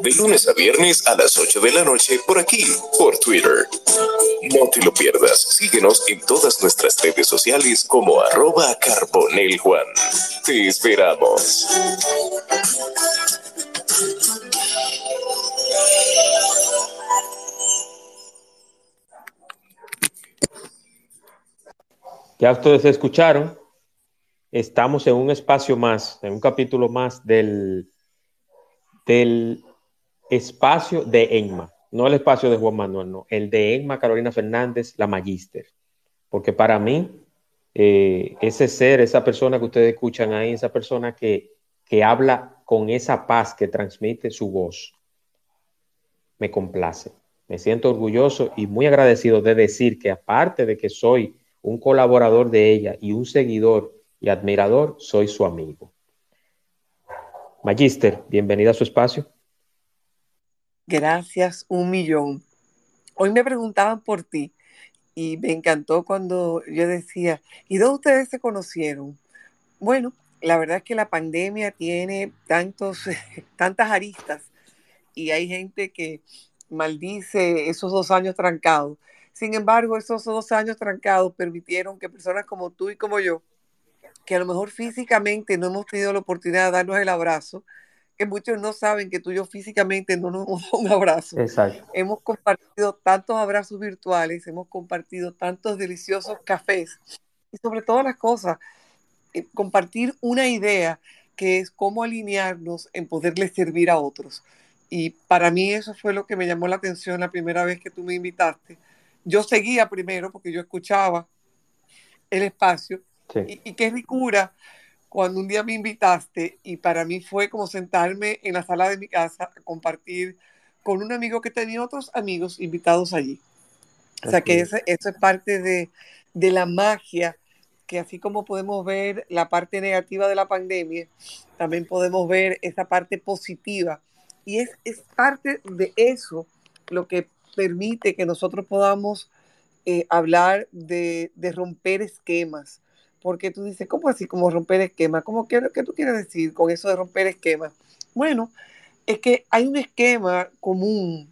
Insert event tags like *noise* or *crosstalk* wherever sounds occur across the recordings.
De lunes a viernes a las 8 de la noche por aquí, por Twitter. No te lo pierdas. Síguenos en todas nuestras redes sociales como arroba Carbonel Juan. Te esperamos. Ya ustedes escucharon, estamos en un espacio más, en un capítulo más del, del espacio de Enma, no el espacio de Juan Manuel, no, el de Enma Carolina Fernández, la magíster. Porque para mí, eh, ese ser, esa persona que ustedes escuchan ahí, esa persona que, que habla con esa paz que transmite su voz, me complace. Me siento orgulloso y muy agradecido de decir que aparte de que soy un colaborador de ella y un seguidor y admirador, soy su amigo. Magister, bienvenida a su espacio. Gracias, un millón. Hoy me preguntaban por ti y me encantó cuando yo decía, ¿y dónde ustedes se conocieron? Bueno, la verdad es que la pandemia tiene tantos, *laughs* tantas aristas y hay gente que maldice esos dos años trancados sin embargo, esos dos años trancados permitieron que personas como tú y como yo, que a lo mejor físicamente no hemos tenido la oportunidad de darnos el abrazo, que muchos no saben que tú y yo físicamente no nos *laughs* hemos dado un abrazo. Exacto. Hemos compartido tantos abrazos virtuales, hemos compartido tantos deliciosos cafés y sobre todas las cosas, eh, compartir una idea que es cómo alinearnos en poderle servir a otros. Y para mí eso fue lo que me llamó la atención la primera vez que tú me invitaste, yo seguía primero porque yo escuchaba el espacio y, qué ricura cuando un día me invitaste y para mí fue como sentarme en la sala de mi casa a compartir con un amigo que tenía otros amigos invitados allí. O sea que eso, es parte de, de la magia que así como podemos ver la parte negativa de la pandemia, también podemos ver esa parte positiva. Y es, es parte de eso lo que permite que nosotros podamos eh, hablar de, romper esquemas. Porque tú dices, ¿cómo así como romper esquemas? ¿Cómo que, qué tú quieres decir con eso de romper esquemas? Bueno, es que hay un esquema común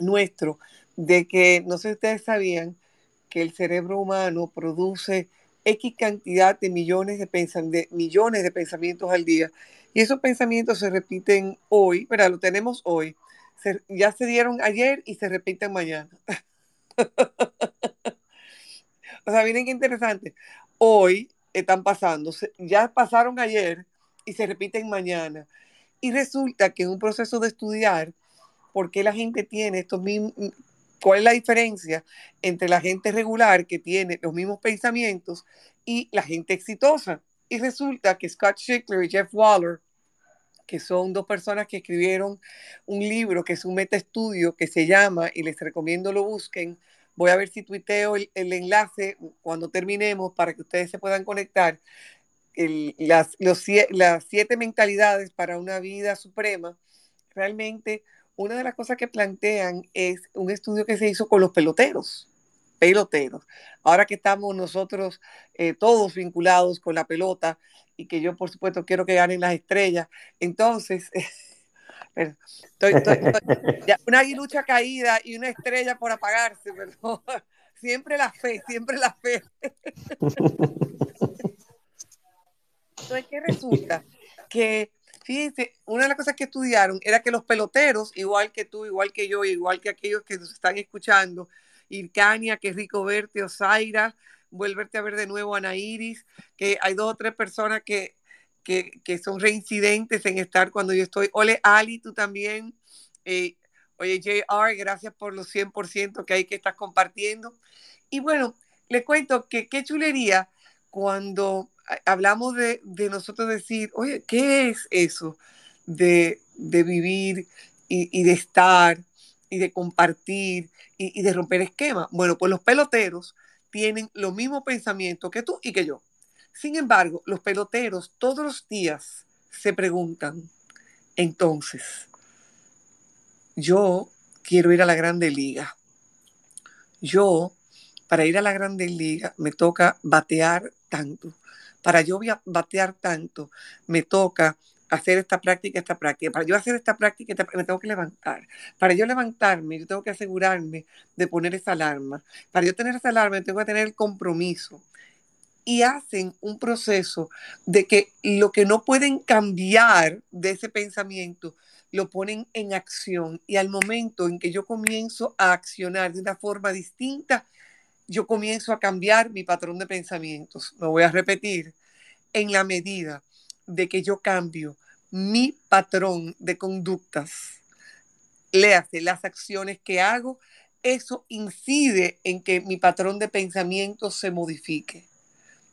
nuestro de que, no sé si ustedes sabían, que el cerebro humano produce X cantidad de millones de, de millones de pensamientos al día. Y esos pensamientos se repiten hoy, pero lo tenemos hoy, ya se dieron ayer y se repiten mañana. *laughs* o sea, miren qué interesante. Hoy están pasando, ya pasaron ayer y se repiten mañana. Y resulta que en un proceso de estudiar por qué la gente tiene estos mismos, cuál es la diferencia entre la gente regular que tiene los mismos pensamientos y la gente exitosa. Y resulta que Scott Schickler y Jeff Waller que son dos personas que escribieron un libro que es un metaestudio que se llama, y les recomiendo lo busquen, voy a ver si tuiteo el, enlace cuando terminemos para que ustedes se puedan conectar, las, las siete mentalidades para una vida suprema, realmente una de las cosas que plantean es un estudio que se hizo con los peloteros peloteros. Ahora que estamos nosotros eh, todos vinculados con la pelota y que yo por supuesto quiero que ganen las estrellas, entonces, *laughs* estoy, *laughs* una aguilucha caída y una estrella por apagarse, pero *laughs* siempre la fe, siempre la fe. *laughs* Entonces, ¿qué resulta? Que, fíjense, una de las cosas que estudiaron era que los peloteros, igual que tú, igual que yo, igual que aquellos que nos están escuchando, Ircania, qué rico verte, Osaira, vuélverte a ver de nuevo, Ana Iris, que hay dos o tres personas que, que, son reincidentes en estar cuando yo estoy. Ole, Ali, tú también. Eh, oye, JR, gracias por los 100% que hay que estás compartiendo. Y bueno, le cuento que qué chulería cuando hablamos de, nosotros decir, oye, ¿qué es eso de, vivir y, y, de estar y de compartir y, de romper esquemas. Bueno, pues los peloteros tienen los mismos pensamientos que tú y que yo. Sin embargo, los peloteros todos los días se preguntan, entonces, yo quiero ir a la Grande Liga. Yo, para ir a la Grande Liga, me toca batear tanto. Para yo batear tanto, me toca hacer esta práctica, esta práctica. Para yo hacer esta práctica, me tengo que levantar. Para yo levantarme, yo tengo que asegurarme de poner esa alarma. Para yo tener esa alarma, tengo que tener el compromiso. Y hacen un proceso de que lo que no pueden cambiar de ese pensamiento, lo ponen en acción. Y al momento en que yo comienzo a accionar de una forma distinta, yo comienzo a cambiar mi patrón de pensamientos. Me voy a repetir. En la medida de que yo cambio mi patrón de conductas, léase las acciones que hago, eso incide en que mi patrón de pensamiento se modifique.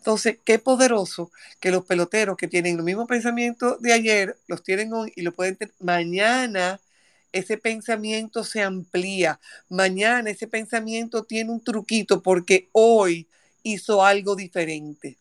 Entonces, qué poderoso que los peloteros que tienen los mismos pensamientos de ayer, los tienen hoy y lo pueden tener mañana. Ese pensamiento se amplía. Mañana ese pensamiento tiene un truquito porque hoy hizo algo diferente.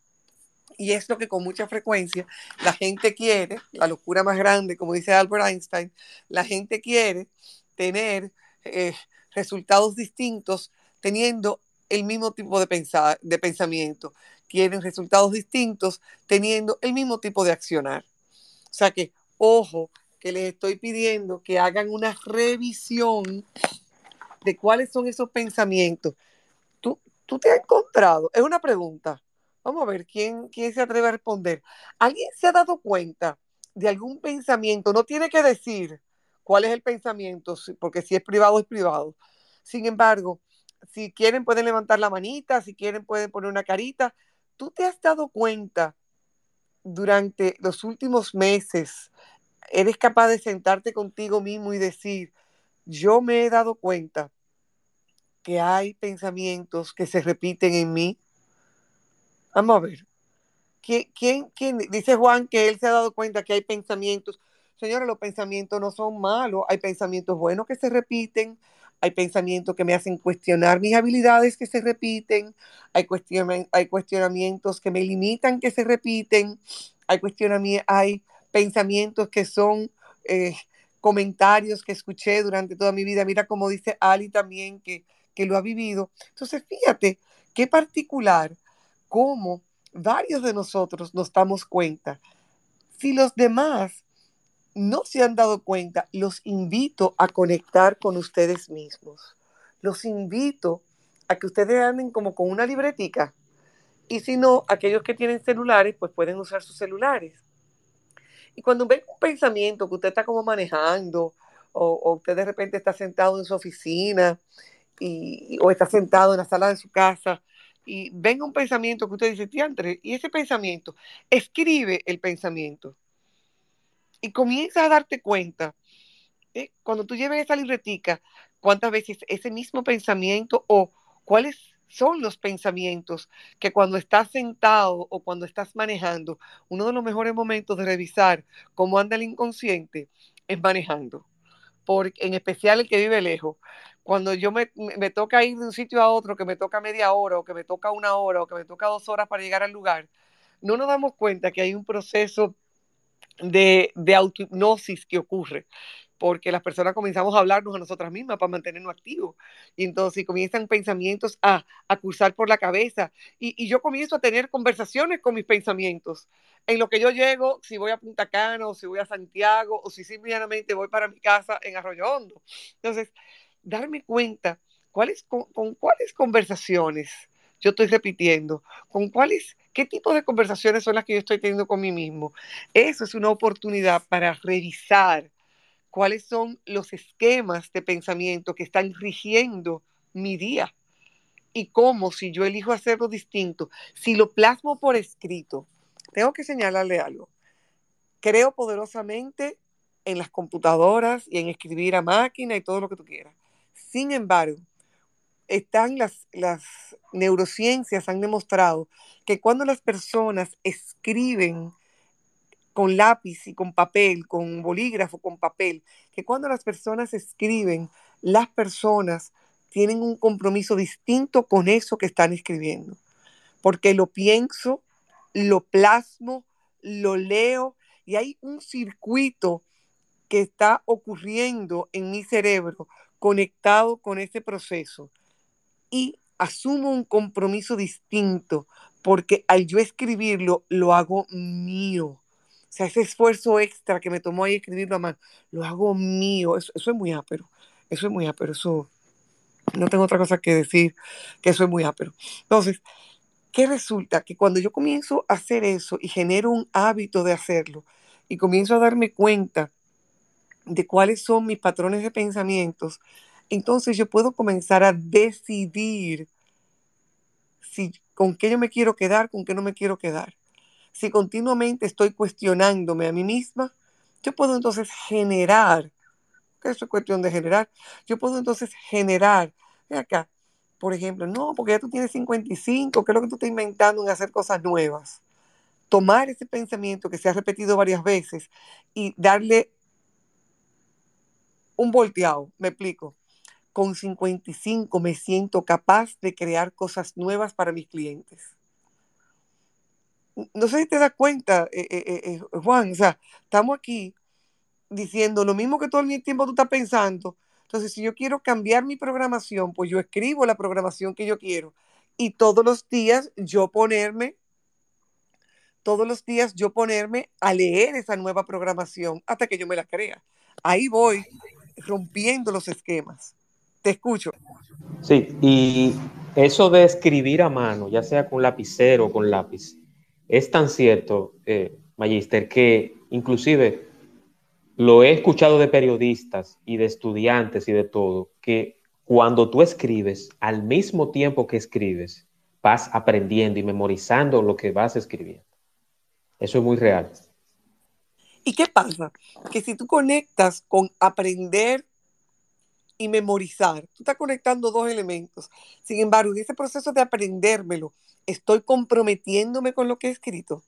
Y es lo que con mucha frecuencia la gente quiere, la locura más grande, como dice Albert Einstein, la gente quiere tener eh, resultados distintos teniendo el mismo tipo de, pensar, de pensamiento. Quieren resultados distintos teniendo el mismo tipo de accionar. O sea que, ojo, que les estoy pidiendo que hagan una revisión de cuáles son esos pensamientos. ¿Tú, tú te has encontrado? Es una pregunta Vamos a ver quién, quién se atreve a responder. ¿Alguien se ha dado cuenta de algún pensamiento? No tiene que decir cuál es el pensamiento, porque si es privado, es privado. Sin embargo, si quieren pueden levantar la manita, si quieren pueden poner una carita. ¿Tú te has dado cuenta durante los últimos meses? ¿Eres capaz de sentarte contigo mismo y decir, yo me he dado cuenta que hay pensamientos que se repiten en mí? Vamos a ver. ¿Quién, Dice Juan que él se ha dado cuenta que hay pensamientos. Señores, los pensamientos no son malos. Hay pensamientos buenos que se repiten. Hay pensamientos que me hacen cuestionar mis habilidades que se repiten. Hay, hay cuestionamientos que me limitan que se repiten. Hay, hay pensamientos que son eh, comentarios que escuché durante toda mi vida. Mira como dice Ali también que, que lo ha vivido. Entonces, fíjate qué particular cómo varios de nosotros nos damos cuenta. Si los demás no se han dado cuenta, los invito a conectar con ustedes mismos. Los invito a que ustedes anden como con una libretica. Y si no, aquellos que tienen celulares, pues pueden usar sus celulares. Y cuando ven un pensamiento que usted está como manejando, o, usted de repente está sentado en su oficina, y, o está sentado en la sala de su casa, y venga un pensamiento que usted dice, y ese pensamiento, escribe el pensamiento. Y comienza a darte cuenta, cuando tú lleves esa libretica, cuántas veces ese mismo pensamiento o cuáles son los pensamientos que cuando estás sentado o cuando estás manejando, uno de los mejores momentos de revisar cómo anda el inconsciente es manejando. Porque, en especial el que vive lejos, cuando yo me, toca ir de un sitio a otro, que me toca media hora o que me toca una hora o que me toca dos horas para llegar al lugar, no nos damos cuenta que hay un proceso de, de autohipnosis que ocurre porque las personas comenzamos a hablarnos a nosotras mismas para mantenernos activos. Y entonces comienzan pensamientos a, a cursar por la cabeza. Y, y, yo comienzo a tener conversaciones con mis pensamientos. En lo que yo llego, si voy a Punta Cana, o si voy a Santiago, o si simplemente voy para mi casa en Arroyo Hondo. Entonces, darme cuenta cuáles, con, cuáles conversaciones yo estoy repitiendo, con cuáles, qué tipo de conversaciones son las que yo estoy teniendo con mí mismo. Eso es una oportunidad para revisar cuáles son los esquemas de pensamiento que están rigiendo mi día y cómo si yo elijo hacerlo distinto, si lo plasmo por escrito, tengo que señalarle algo. Creo poderosamente en las computadoras y en escribir a máquina y todo lo que tú quieras. Sin embargo, están las, las neurociencias han demostrado que cuando las personas escriben con lápiz y con papel, con bolígrafo, con papel, que cuando las personas escriben, las personas tienen un compromiso distinto con eso que están escribiendo. Porque lo pienso, lo plasmo, lo leo y hay un circuito que está ocurriendo en mi cerebro conectado con ese proceso y asumo un compromiso distinto porque al yo escribirlo lo hago mío. O sea, ese esfuerzo extra que me tomó ahí escribirlo a mano, lo hago mío. Eso, eso es muy ápero. Eso es muy ápero. Eso no tengo otra cosa que decir que eso es muy ápero. Entonces, ¿qué resulta? Que cuando yo comienzo a hacer eso y genero un hábito de hacerlo y comienzo a darme cuenta de cuáles son mis patrones de pensamientos, entonces yo puedo comenzar a decidir si con qué yo me quiero quedar, con qué no me quiero quedar. Si continuamente estoy cuestionándome a mí misma, yo puedo entonces generar, que eso es cuestión de generar, yo puedo entonces generar, ve acá, por ejemplo, no, porque ya tú tienes 55, ¿qué es lo que tú estás inventando en hacer cosas nuevas? Tomar ese pensamiento que se ha repetido varias veces y darle un volteado, me explico. Con 55 me siento capaz de crear cosas nuevas para mis clientes. No sé si te das cuenta, eh, eh, eh, Juan, o sea, estamos aquí diciendo lo mismo que todo el tiempo tú estás pensando. Entonces, si yo quiero cambiar mi programación, pues yo escribo la programación que yo quiero. Y todos los días yo ponerme, todos los días yo ponerme a leer esa nueva programación hasta que yo me la crea. Ahí voy rompiendo los esquemas. Te escucho. Sí, y eso de escribir a mano, ya sea con lapicero o con lápiz, es tan cierto, eh, Magister, que inclusive lo he escuchado de periodistas y de estudiantes y de todo, que cuando tú escribes, al mismo tiempo que escribes, vas aprendiendo y memorizando lo que vas escribiendo. Eso es muy real. ¿Y qué pasa? Que si tú conectas con aprender y memorizar, tú estás conectando dos elementos. Sin embargo, en ese proceso de aprendérmelo, estoy comprometiéndome con lo que he escrito.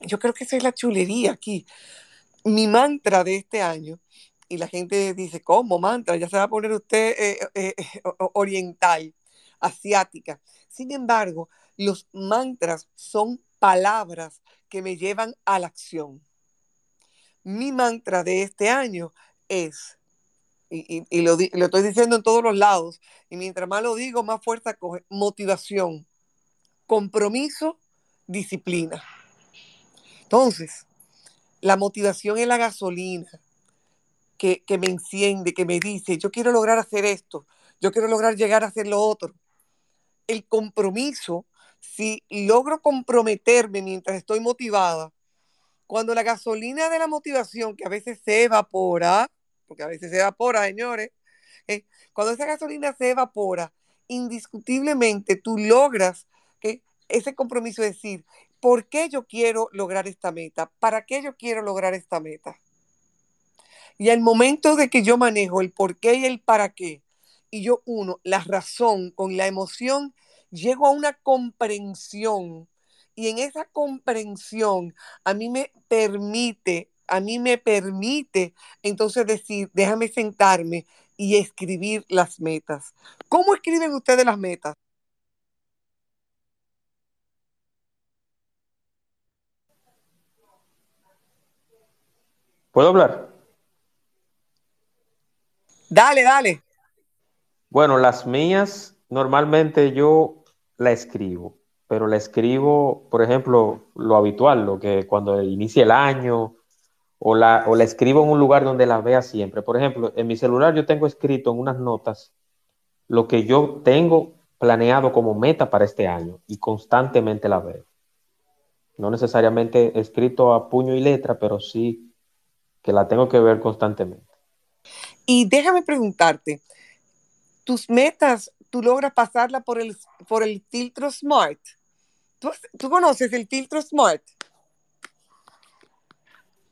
Yo creo que esa es la chulería aquí. Mi mantra de este año, y la gente dice, ¿cómo mantra? Ya se va a poner usted eh, eh, eh, oriental, asiática. Sin embargo, los mantras son palabras que me llevan a la acción mi mantra de este año es, y, lo, estoy diciendo en todos los lados, y mientras más lo digo, más fuerza coge, motivación, compromiso, disciplina. Entonces, la motivación es la gasolina que, que, me enciende, que me dice, yo quiero lograr hacer esto, yo quiero lograr llegar a hacer lo otro. El compromiso, si logro comprometerme mientras estoy motivada, cuando la gasolina de la motivación, que a veces se evapora, porque a veces se evapora, señores, eh, cuando esa gasolina se evapora, indiscutiblemente tú logras que ese compromiso de decir, ¿por qué yo quiero lograr esta meta? ¿Para qué yo quiero lograr esta meta? Y al momento de que yo manejo el por qué y el para qué, y yo uno la razón con la emoción, llego a una comprensión y en esa comprensión a mí me permite, a mí me permite entonces decir, déjame sentarme y escribir las metas. ¿Cómo escriben ustedes las metas? ¿Puedo hablar? Dale, dale. Bueno, las mías normalmente yo la escribo pero la escribo, por ejemplo, lo habitual, lo que cuando inicia el año, o la, o la escribo en un lugar donde la vea siempre. Por ejemplo, en mi celular yo tengo escrito en unas notas lo que yo tengo planeado como meta para este año y constantemente la veo. No necesariamente escrito a puño y letra, pero sí que la tengo que ver constantemente. Y déjame preguntarte, ¿tus metas tú logras pasarla por el, por el filtro SMART? ¿Tú, conoces el filtro Smart?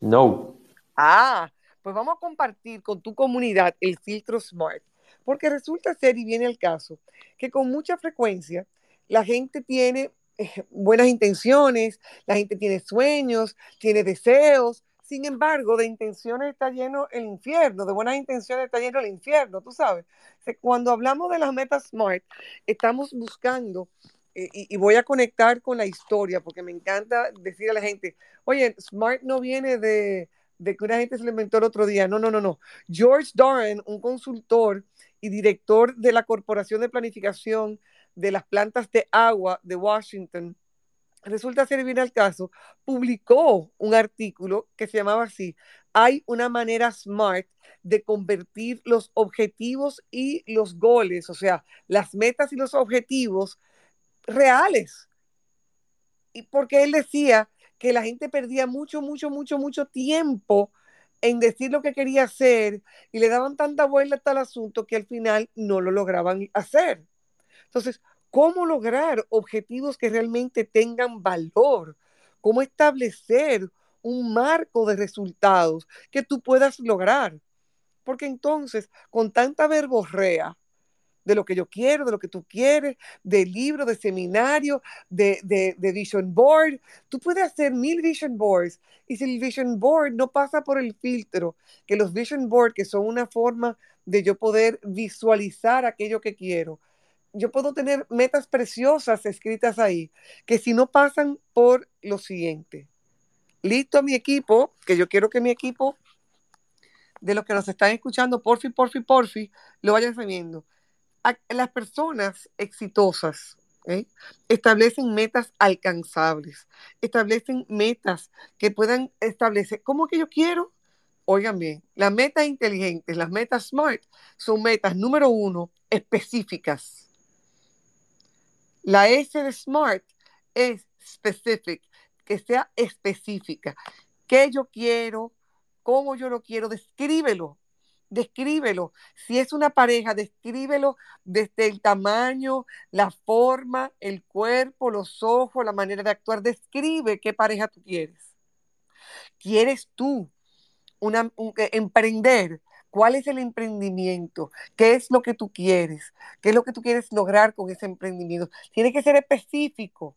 No. Ah, pues vamos a compartir con tu comunidad el filtro Smart, porque resulta ser, y viene el caso, que con mucha frecuencia la gente tiene eh, buenas intenciones, la gente tiene sueños, tiene deseos, sin embargo, de intenciones está lleno el infierno, de buenas intenciones está lleno el infierno, tú sabes. Cuando hablamos de las metas SMART, estamos buscando eh, y, voy a conectar con la historia, porque me encanta decir a la gente, oye, Smart no viene de, de que una gente se lo inventó el otro día. No, no, no, no. George Doran, un consultor y director de la Corporación de Planificación de las Plantas de Agua de Washington, resulta ser bien al caso, publicó un artículo que se llamaba así, hay una manera smart de convertir los objetivos y los goles, o sea, las metas y los objetivos reales. Y porque él decía que la gente perdía mucho, mucho, mucho, mucho tiempo en decir lo que quería hacer y le daban tanta vuelta al asunto que al final no lo lograban hacer. Entonces, ¿cómo lograr objetivos que realmente tengan valor? ¿Cómo establecer un marco de resultados que tú puedas lograr? Porque entonces, con tanta verborrea, de lo que yo quiero, de lo que tú quieres, de libro, de seminario, de, de, vision board. Tú puedes hacer mil vision boards y si el vision board no pasa por el filtro, que los vision boards, que son una forma de yo poder visualizar aquello que quiero, yo puedo tener metas preciosas escritas ahí, que si no pasan por lo siguiente. Listo mi equipo, que yo quiero que mi equipo de los que nos están escuchando, porfi, porfi, porfi, lo vayan sabiendo las personas exitosas establecen metas alcanzables, establecen metas que puedan establecer, ¿cómo que yo quiero? Oigan bien, las metas inteligentes, las metas SMART, son metas, número uno, específicas. La S de SMART es specific, que sea específica. ¿Qué yo quiero? ¿Cómo yo lo quiero? Descríbelo descríbelo. Si es una pareja, descríbelo desde el tamaño, la forma, el cuerpo, los ojos, la manera de actuar. Describe qué pareja tú quieres. ¿Quieres tú una, eh, emprender? ¿Cuál es el emprendimiento? ¿Qué es lo que tú quieres? ¿Qué es lo que tú quieres lograr con ese emprendimiento? Tiene que ser específico.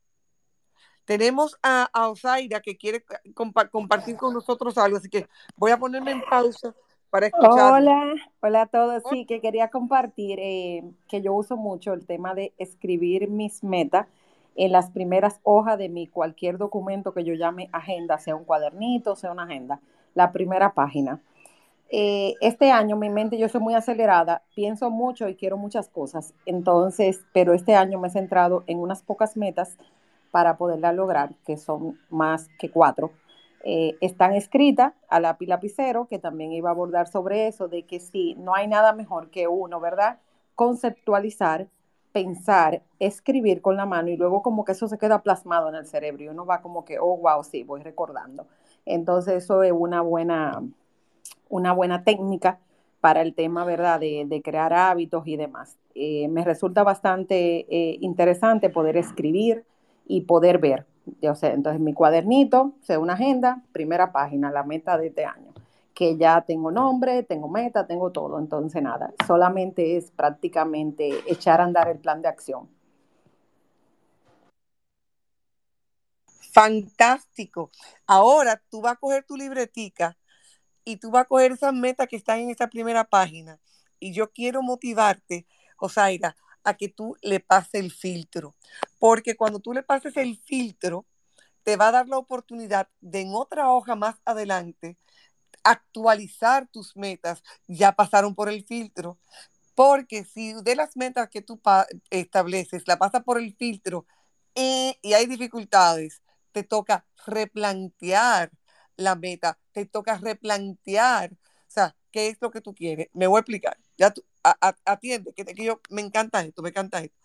Tenemos a Osaira que quiere compartir con nosotros algo, así que voy a ponerme en pausa Hola, hola a todos. Sí, que quería compartir eh, que yo uso mucho el tema de escribir mis metas en las primeras hojas de mi cualquier documento que yo llame agenda, sea un cuadernito, sea una agenda, la primera página. Eh, este año mi mente, yo soy muy acelerada, pienso mucho y quiero muchas cosas, entonces, pero este año me he centrado en unas pocas metas para poderla lograr, que son más que cuatro eh, están escritas a lápiz lapicero, que también iba a abordar sobre eso, de que sí, no hay nada mejor que uno, ¿verdad? Conceptualizar, pensar, escribir con la mano y luego como que eso se queda plasmado en el cerebro y uno va como que, oh, wow, sí, voy recordando. Entonces eso es una buena, una buena técnica para el tema, ¿verdad?, de, crear hábitos y demás. Eh, me resulta bastante eh, interesante poder escribir y poder ver yo sé, entonces mi cuadernito, sea una agenda, primera página, la meta de este año, que ya tengo nombre, tengo meta, tengo todo, entonces nada, solamente es prácticamente echar a andar el plan de acción. Fantástico. Ahora tú vas a coger tu libretica y tú vas a coger esas metas que están en esa primera página. Y yo quiero motivarte, Osaira, a que tú le pases el filtro. Porque cuando tú le pases el filtro, te va a dar la oportunidad de en otra hoja más adelante actualizar tus metas. Ya pasaron por el filtro. Porque si de las metas que tú estableces la pasa por el filtro eh, y hay dificultades, te toca replantear la meta, te toca replantear, o sea, qué es lo que tú quieres. Me voy a explicar. Ya tú, atiende, que, que, yo me encanta esto, me encanta esto.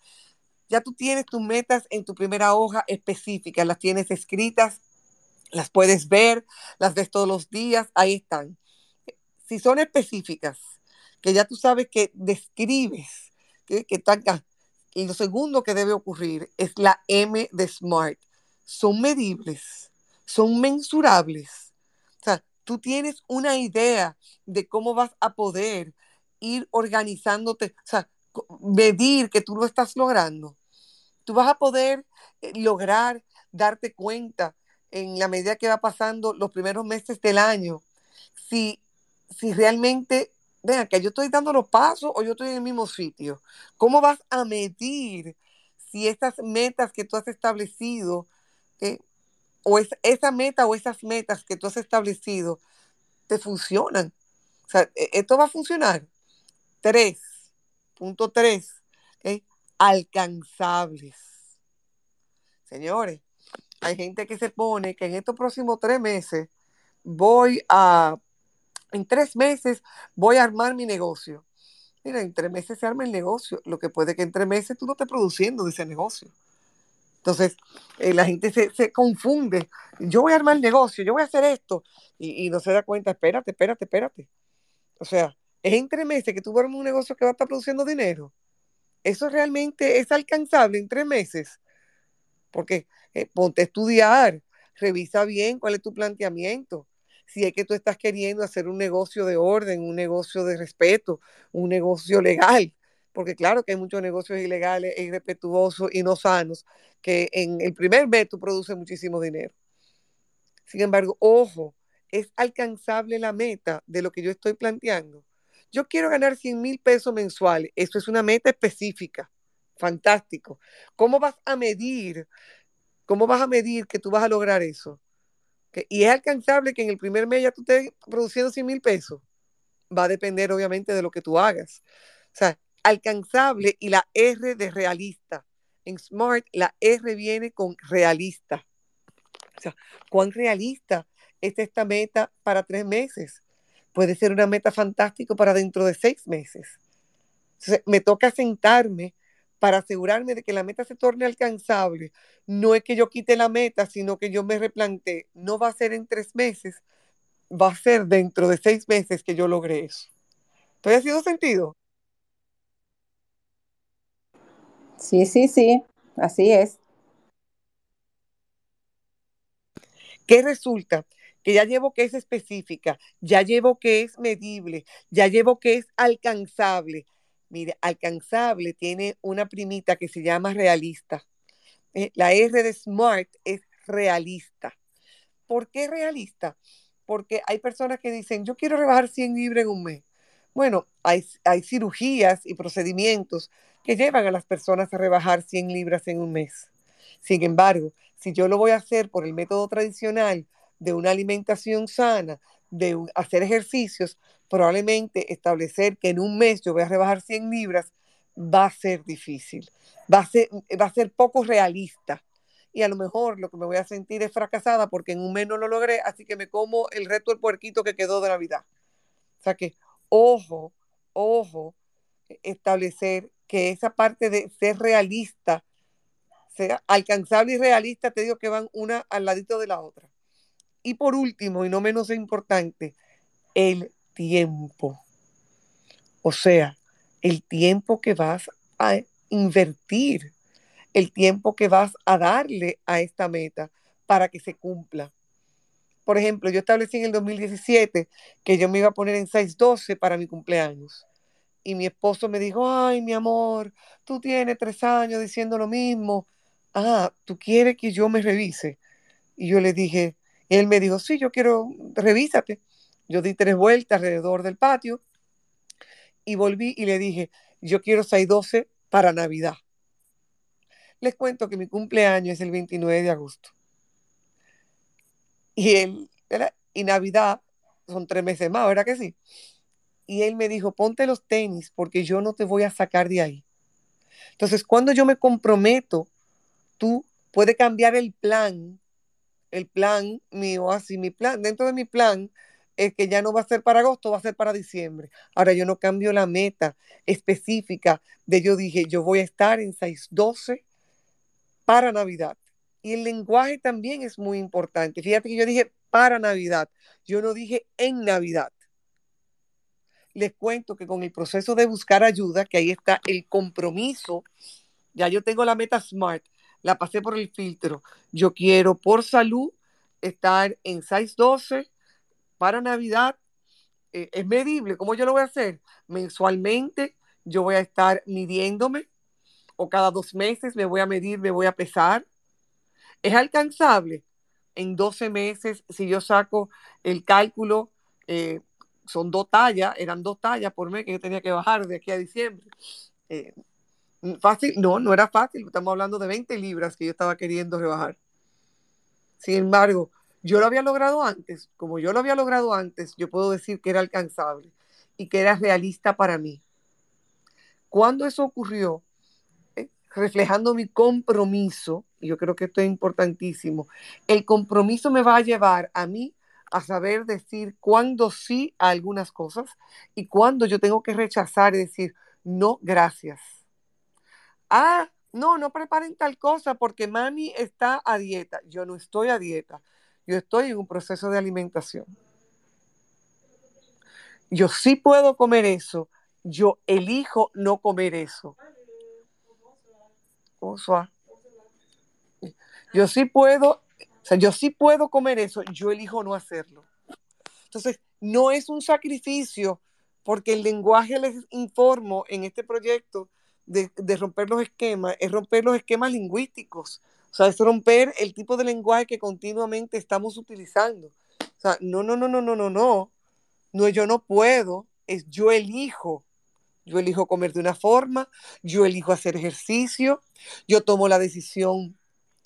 Ya tú tienes tus metas en tu primera hoja específica, las tienes escritas, las puedes ver, las ves todos los días, ahí están. Si son específicas, que ya tú sabes que describes, que, que y lo segundo que debe ocurrir es la M de SMART. Son medibles, son mensurables. O sea, tú tienes una idea de cómo vas a poder ir organizándote, o sea, medir que tú lo estás logrando. Tú vas a poder eh, lograr darte cuenta en la medida que va pasando los primeros meses del año, si, si realmente, vean, que yo estoy dando los pasos o yo estoy en el mismo sitio. ¿Cómo vas a medir si estas metas que tú has establecido, eh, o es, esa meta o esas metas que tú has establecido, te funcionan? O sea, e, esto va a funcionar. Tres, punto tres, alcanzables. Señores, hay gente que se pone que en estos próximos tres meses voy a, en tres meses voy a armar mi negocio. Mira, en tres meses se arma el negocio. Lo que puede que en tres meses tú no estés produciendo de ese negocio. Entonces, eh, la gente se, se, confunde. Yo voy a armar el negocio, yo voy a hacer esto. Y, y, no se da cuenta, espérate, espérate, espérate. O sea, es en tres meses que tú armas un negocio que va a estar produciendo dinero. Eso realmente es alcanzable en tres meses. Porque eh, ponte a estudiar, revisa bien cuál es tu planteamiento. Si es que tú estás queriendo hacer un negocio de orden, un negocio de respeto, un negocio legal, porque claro que hay muchos negocios ilegales irrespetuosos y no sanos que en el primer mes tú produces muchísimo dinero. Sin embargo, ojo, es alcanzable la meta de lo que yo estoy planteando. Yo quiero ganar 100 mil pesos mensuales. Eso es una meta específica. Fantástico. ¿Cómo vas a medir? ¿Cómo vas a medir que tú vas a lograr eso? Y es alcanzable que en el primer mes ya tú estés produciendo 100 mil pesos. Va a depender obviamente de lo que tú hagas. O sea, alcanzable y la R de realista. En Smart la R viene con realista. O sea, ¿cuán realista es esta meta para tres meses? Puede ser una meta fantástica para dentro de seis meses. Entonces, me toca sentarme para asegurarme de que la meta se torne alcanzable. No es que yo quite la meta, sino que yo me replante. No va a ser en tres meses, va a ser dentro de seis meses que yo logre eso. ¿Estoy haciendo sentido? Sí, sí, sí, así es. ¿Qué resulta? Que ya llevo que es específica, ya llevo que es medible, ya llevo que es alcanzable. Mire, alcanzable tiene una primita que se llama realista. Eh, la R de SMART es realista. ¿Por qué realista? Porque hay personas que dicen, yo quiero rebajar 100 libras en un mes. Bueno, hay, hay cirugías y procedimientos que llevan a las personas a rebajar 100 libras en un mes. Sin embargo, si yo lo voy a hacer por el método tradicional de una alimentación sana, de hacer ejercicios, probablemente establecer que en un mes yo voy a rebajar 100 libras va a ser difícil, va a ser, va a ser poco realista. Y a lo mejor lo que me voy a sentir es fracasada porque en un mes no lo logré, así que me como el resto del puerquito que quedó de Navidad. O sea que, ojo, ojo, establecer que esa parte de ser realista, sea alcanzable y realista, te digo que van una al ladito de la otra. Y por último, y no menos importante, el tiempo. O sea, el tiempo que vas a invertir, el tiempo que vas a darle a esta meta para que se cumpla. Por ejemplo, yo establecí en el 2017 que yo me iba a poner en 612 para mi cumpleaños. Y mi esposo me dijo, ay, mi amor, tú tienes tres años diciendo lo mismo. Ah, ¿tú quieres que yo me revise? Y yo le dije, él me dijo, sí, yo quiero, revísate. Yo di tres vueltas alrededor del patio y volví y le dije, yo quiero 612 para Navidad. Les cuento que mi cumpleaños es el 29 de agosto. Y él, y Navidad son tres meses más, ¿verdad que sí? Y él me dijo, ponte los tenis porque yo no te voy a sacar de ahí. Entonces, cuando yo me comprometo, tú puedes cambiar el plan el plan mío, así mi plan, dentro de mi plan es que ya no va a ser para agosto, va a ser para diciembre. Ahora yo no cambio la meta específica de yo dije, yo voy a estar en 612 para Navidad. Y el lenguaje también es muy importante. Fíjate que yo dije para Navidad, yo no dije en Navidad. Les cuento que con el proceso de buscar ayuda, que ahí está el compromiso, ya yo tengo la meta SMART, la pasé por el filtro. Yo quiero por salud estar en 612 para Navidad. Eh, es medible. ¿Cómo yo lo voy a hacer? Mensualmente yo voy a estar midiéndome o cada dos meses me voy a medir, me voy a pesar. Es alcanzable. En 12 meses, si yo saco el cálculo, eh, son dos tallas, eran dos tallas por mes que yo tenía que bajar de aquí a diciembre. Eh, Fácil, no, no era fácil. Estamos hablando de 20 libras que yo estaba queriendo rebajar. Sin embargo, yo lo había logrado antes. Como yo lo había logrado antes, yo puedo decir que era alcanzable y que era realista para mí. Cuando eso ocurrió, eh, reflejando mi compromiso, y yo creo que esto es importantísimo, el compromiso me va a llevar a mí a saber decir cuándo sí a algunas cosas y cuándo yo tengo que rechazar y decir, no, gracias. Ah, no, no preparen tal cosa porque mami está a dieta. Yo no estoy a dieta. Yo estoy en un proceso de alimentación. Yo sí puedo comer eso. Yo elijo no comer eso. Yo sí puedo, o sea, yo sí puedo comer eso. Yo elijo no hacerlo. Entonces, no es un sacrificio porque el lenguaje les informo en este proyecto de, romper los esquemas, es romper los esquemas lingüísticos, o sea, es romper el tipo de lenguaje que continuamente estamos utilizando. O sea, no, no, no, no, no, no, no, no, yo no puedo, es yo elijo. Yo elijo comer de una forma, yo elijo hacer ejercicio, yo tomo la decisión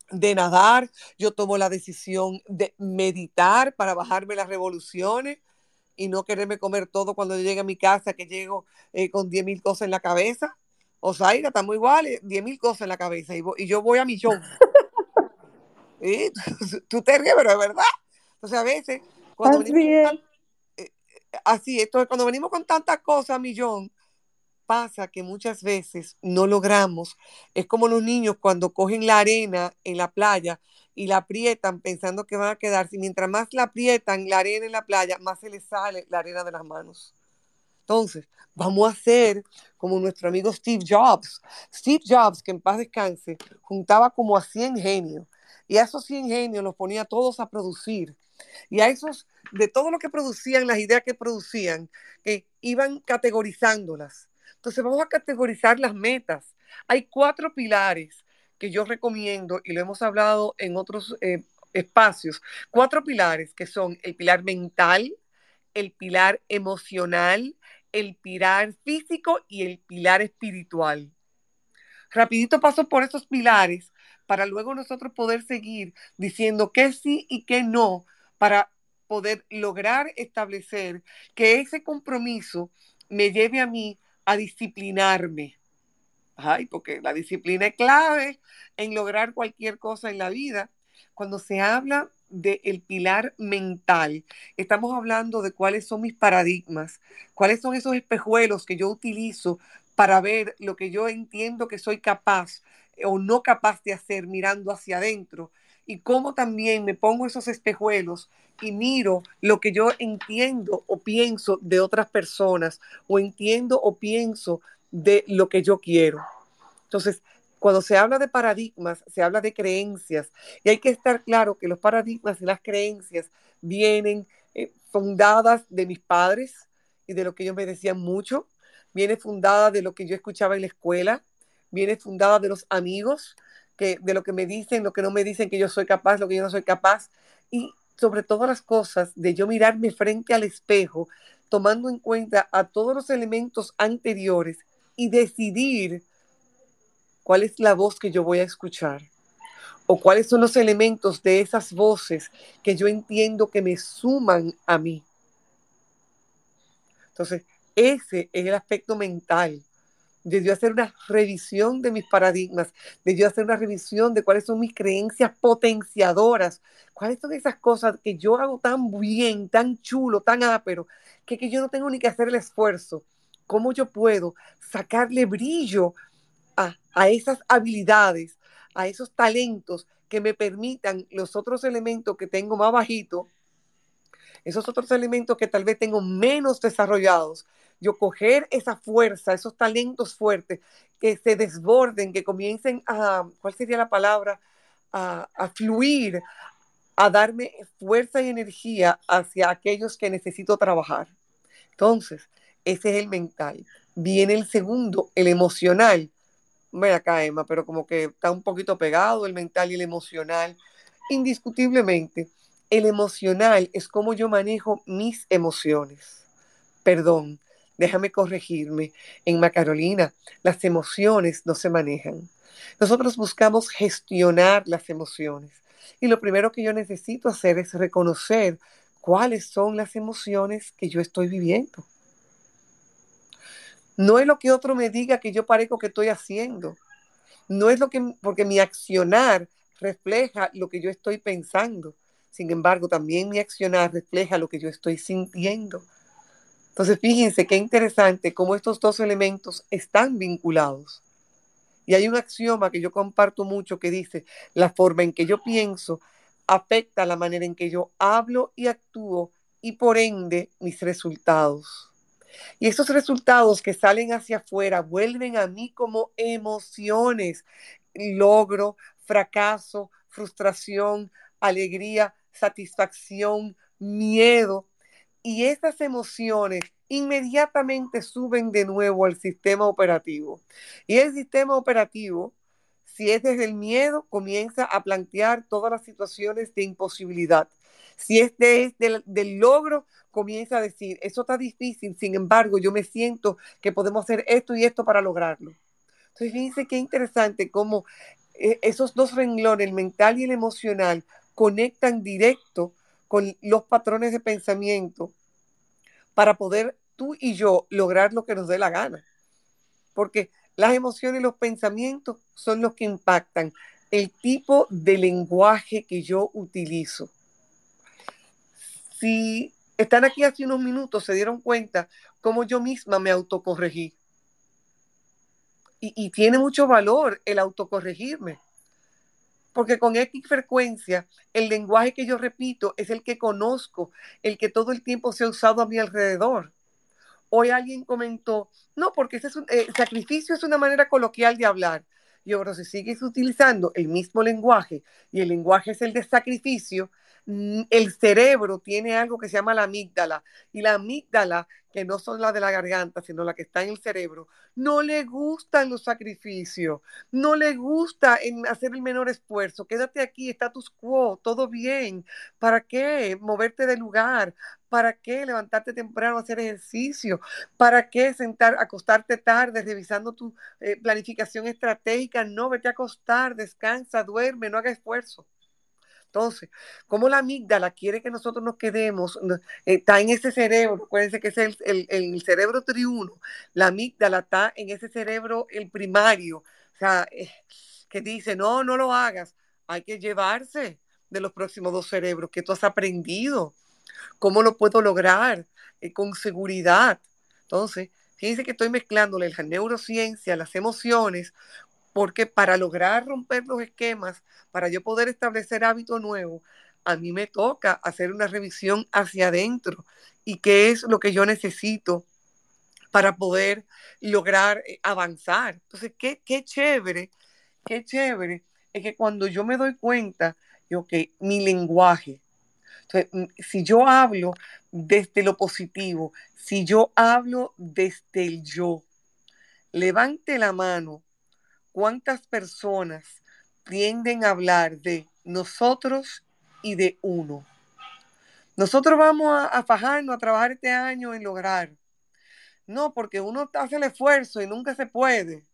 de nadar, yo tomo la decisión de meditar para bajarme las revoluciones, y no quererme comer todo cuando llegue a mi casa, que llego eh, con 10 mil cosas en la cabeza. O sea, estamos iguales, 10 mil cosas en la cabeza y, y, yo voy a millón. *laughs* ¿Sí? *laughs* Tú te ríes, pero es verdad. Entonces, a veces, cuando así venimos, es. Eh, así, esto, cuando venimos con tantas cosas millón, pasa que muchas veces no logramos. Es como los niños cuando cogen la arena en la playa y la aprietan pensando que van a quedarse. Y mientras más la aprietan, la arena en la playa, más se les sale la arena de las manos. Entonces, vamos a hacer como nuestro amigo Steve Jobs. Steve Jobs, que en paz descanse, juntaba como a 100 genios. Y a esos 100 genios los ponía todos a producir. Y a esos, de todo lo que producían, las ideas que producían, que iban categorizándolas. Entonces vamos a categorizar las metas. Hay cuatro pilares que yo recomiendo, y lo hemos hablado en otros eh, espacios, cuatro pilares que son el pilar mental, el pilar emocional, el pilar físico y el pilar espiritual. Rapidito paso por esos pilares para luego nosotros poder seguir diciendo qué sí y qué no para poder lograr establecer que ese compromiso me lleve a mí a disciplinarme, Ay, porque la disciplina es clave en lograr cualquier cosa en la vida. Cuando se habla del pilar mental, estamos hablando de cuáles son mis paradigmas, cuáles son esos espejuelos que yo utilizo para ver lo que yo entiendo que soy capaz o no capaz de hacer mirando hacia adentro y cómo también me pongo esos espejuelos y miro lo que yo entiendo o pienso de otras personas o entiendo o pienso de lo que yo quiero. Entonces, cuando se habla de paradigmas, se habla de creencias y hay que estar claro que los paradigmas y las creencias vienen eh, fundadas de mis padres y de lo que ellos me decían mucho, viene fundada de lo que yo escuchaba en la escuela, viene fundada de los amigos, que, de lo que me dicen, lo que no me dicen que yo soy capaz, lo que yo no soy capaz, y sobre todas las cosas, de yo mirarme frente al espejo, tomando en cuenta a todos los elementos anteriores y decidir cuál es la voz que yo voy a escuchar o cuáles son los elementos de esas voces que yo entiendo que me suman a mí. Entonces, ese es el aspecto mental de hacer una revisión de mis paradigmas, de hacer una revisión de cuáles son mis creencias potenciadoras, cuáles son esas cosas que yo hago tan bien, tan chulo, tan ápero, que, que yo no tengo ni que hacer el esfuerzo cómo yo puedo sacarle brillo a, esas habilidades, a esos talentos que me permitan los otros elementos que tengo más bajito, esos otros elementos que tal vez tengo menos desarrollados, yo coger esa fuerza, esos talentos fuertes, que se desborden, que comiencen a, ¿cuál sería la palabra? A, a, fluir, a darme fuerza y energía hacia aquellos que necesito trabajar. Entonces, ese es el mental. Viene el segundo, el emocional. Ven acá, Emma, pero como que está un poquito pegado el mental y el emocional. Indiscutiblemente, el emocional es como yo manejo mis emociones. Perdón, déjame corregirme. En Macarolina, las emociones no se manejan. Nosotros buscamos gestionar las emociones. Y lo primero que yo necesito hacer es reconocer cuáles son las emociones que yo estoy viviendo. No es lo que otro me diga que yo parezco que estoy haciendo. no es lo que, porque mi accionar refleja lo que yo estoy pensando. Sin embargo, también mi accionar refleja lo que yo estoy sintiendo. Entonces, fíjense qué interesante cómo estos dos elementos están vinculados. Y hay un axioma que yo comparto mucho que dice, la forma en que yo pienso afecta la manera en que yo hablo y actúo y por ende mis resultados. Y esos resultados que salen hacia afuera vuelven a mí como emociones, logro, fracaso, frustración, alegría, satisfacción, miedo. Y esas emociones inmediatamente suben de nuevo al sistema operativo. Y el sistema operativo, si es desde el miedo, comienza a plantear todas las situaciones de imposibilidad. Si es desde del logro, comienza a decir, eso está difícil, sin embargo, yo me siento que podemos hacer esto y esto para lograrlo. Entonces, fíjense qué interesante cómo eh, esos dos renglones, el mental y el emocional, conectan directo con los patrones de pensamiento para poder tú y yo lograr lo que nos dé la gana. Porque las emociones y los pensamientos son los que impactan el tipo de lenguaje que yo utilizo. Si están aquí hace unos minutos, se dieron cuenta cómo yo misma me autocorregí. Y, tiene mucho valor el autocorregirme. Porque con X frecuencia, el lenguaje que yo repito es el que conozco, el que todo el tiempo se ha usado a mi alrededor. Hoy alguien comentó, no, porque ese es un, eh, sacrificio es una manera coloquial de hablar. Y ahora, si sigues utilizando el mismo lenguaje y el lenguaje es el de sacrificio, el cerebro tiene algo que se llama la amígdala y la amígdala, que no son las de la garganta, sino la que está en el cerebro, no le gustan los sacrificios, no le gusta en hacer el menor esfuerzo. Quédate aquí, status quo, todo bien. ¿Para qué moverte de lugar? ¿Para qué levantarte temprano hacer ejercicio? ¿Para qué sentar, acostarte tarde revisando tu eh, planificación estratégica? No, vete a acostar, descansa, duerme, no haga esfuerzo. Entonces, como la amígdala quiere que nosotros nos quedemos, está en ese cerebro, acuérdense que es el, el, cerebro triuno, la amígdala está en ese cerebro, el primario, o sea, eh, que dice, no, no lo hagas, hay que llevarse de los próximos dos cerebros que tú has aprendido, cómo lo puedo lograr eh, con seguridad. Entonces, fíjense que estoy mezclándole la neurociencia, las emociones, porque para lograr romper los esquemas, para yo poder establecer hábito nuevo, a mí me toca hacer una revisión hacia adentro y qué es lo que yo necesito para poder lograr eh, avanzar. Entonces, qué, qué chévere, qué chévere es que cuando yo me doy cuenta, yo que mi lenguaje, entonces, mm, si yo hablo desde lo positivo, si yo hablo desde el yo, levante la mano ¿Cuántas personas tienden a hablar de nosotros y de uno? Nosotros vamos a, fajarnos, a trabajar este año en lograr. No, porque uno hace el esfuerzo y nunca se puede.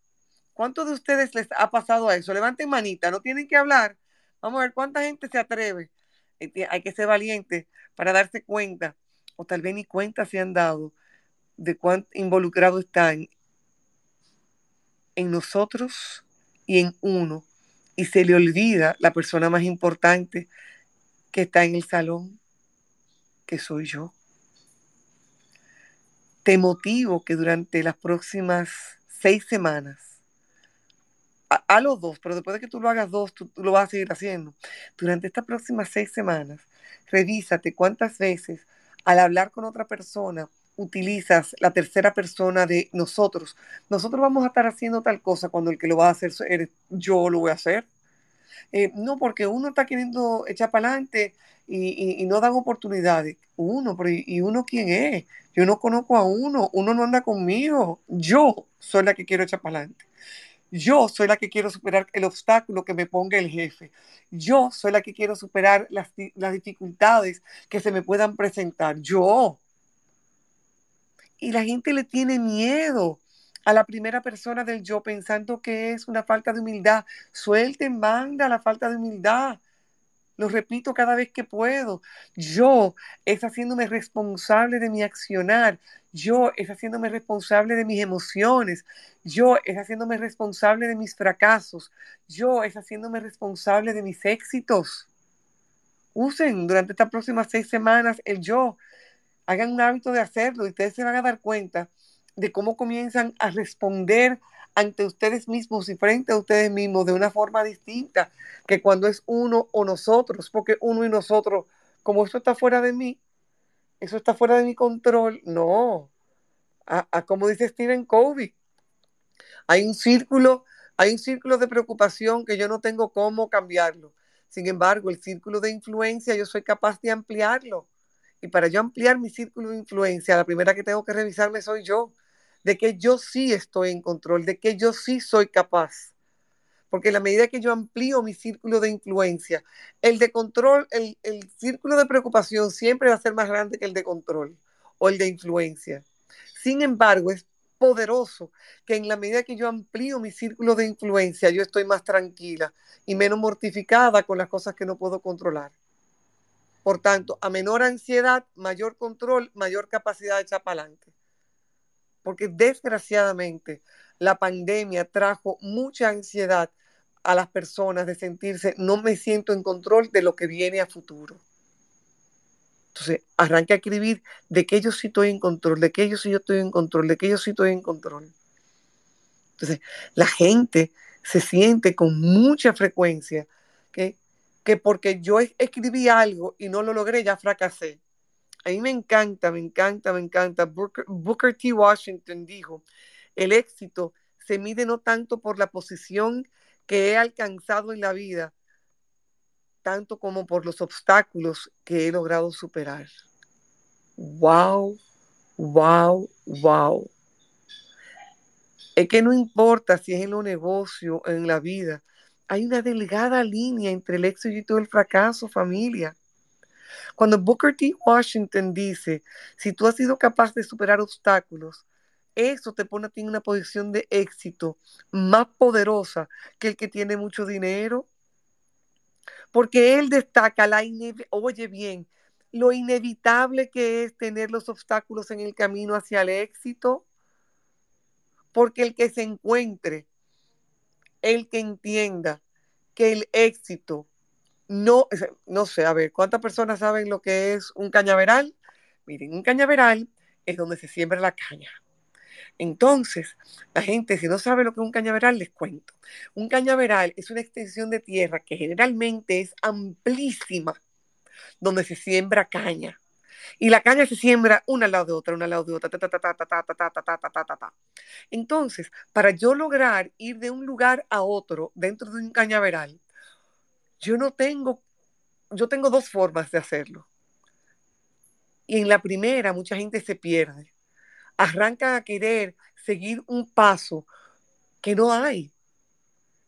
¿Cuántos de ustedes les ha pasado a eso? Levanten manita, no tienen que hablar. Vamos a ver cuánta gente se atreve. Hay que ser valiente para darse cuenta, o tal vez ni cuenta se han dado de cuán involucrados están en nosotros y en uno. Y se le olvida la persona más importante que está en el salón, que soy yo. Te motivo que durante las próximas seis semanas, a, los dos, pero después de que tú lo hagas dos, tú, lo vas a seguir haciendo. Durante estas próximas seis semanas, revísate cuántas veces al hablar con otra persona utilizas la tercera persona de nosotros. Nosotros vamos a estar haciendo tal cosa cuando el que lo va a hacer eres yo lo voy a hacer. Eh, no, porque uno está queriendo echar para adelante y, no dan oportunidades. Uno, pero ¿y uno quién es? Yo no conozco a uno, uno no anda conmigo. Yo soy la que quiero echar para adelante. Yo soy la que quiero superar el obstáculo que me ponga el jefe. Yo soy la que quiero superar las, las dificultades que se me puedan presentar. Yo, y la gente le tiene miedo a la primera persona del yo pensando que es una falta de humildad. Suelten, banda la falta de humildad. lo repito cada vez que puedo. Yo es haciéndome responsable de mi accionar. Yo es haciéndome responsable de mis emociones. Yo es haciéndome responsable de mis fracasos. Yo es haciéndome responsable de mis éxitos. Usen durante estas próximas seis semanas el yo. Hagan un hábito de hacerlo y ustedes se van a dar cuenta de cómo comienzan a responder ante ustedes mismos y frente a ustedes mismos de una forma distinta que cuando es uno o nosotros, porque uno y nosotros, como esto está fuera de mí, eso está fuera de mi control, no. A, como dice Stephen Covey, hay un círculo, hay un círculo de preocupación que yo no tengo cómo cambiarlo. Sin embargo, el círculo de influencia yo soy capaz de ampliarlo. Y para yo ampliar mi círculo de influencia, la primera que tengo que revisarme soy yo de que yo sí estoy en control, de que yo sí soy capaz. Porque la medida que yo amplío mi círculo de influencia, el de control, el, el círculo de preocupación siempre va a ser más grande que el de control o el de influencia. Sin embargo, es poderoso que en la medida que yo amplío mi círculo de influencia, yo estoy más tranquila y menos mortificada con las cosas que no puedo controlar. Por tanto, a menor ansiedad, mayor control, mayor capacidad de echar para adelante porque desgraciadamente la pandemia trajo mucha ansiedad a las personas de sentirse, no me siento en control de lo que viene a futuro. Entonces, arranque a escribir de que yo sí estoy en control, de que yo sí estoy en control, de que yo sí estoy en control. Entonces, la gente se siente con mucha frecuencia que, que porque yo escribí algo y no lo logré, ya fracasé. A mí me encanta, me encanta, me encanta. Booker, T. Washington dijo, el éxito se mide no tanto por la posición que he alcanzado en la vida, tanto como por los obstáculos que he logrado superar. Wow, wow, wow. Es que no importa si es en los negocios, en la vida, hay una delgada línea entre el éxito y el fracaso, familia. Cuando Booker T. Washington dice, si tú has sido capaz de superar obstáculos, eso te pone a ti en una posición de éxito más poderosa que el que tiene mucho dinero. Porque él destaca la oye bien, lo inevitable que es tener los obstáculos en el camino hacia el éxito. Porque el que se encuentre, el que entienda que el éxito no, no sé, a ver, ¿cuántas personas saben lo que es un cañaveral? Miren, un cañaveral es donde se siembra la caña. Entonces, la gente, si no sabe lo que es un cañaveral, les cuento. Un cañaveral es una extensión de tierra que generalmente es amplísima, donde se siembra caña. Y la caña se siembra una al lado de otra, una al lado de otra, ta, ta, ta, ta, ta, ta, ta, ta, ta, ta, ta. Entonces, para yo lograr ir de un lugar a otro dentro de un cañaveral, yo no tengo, yo tengo dos formas de hacerlo. Y en la primera mucha gente se pierde. Arrancan a querer seguir un paso que no hay.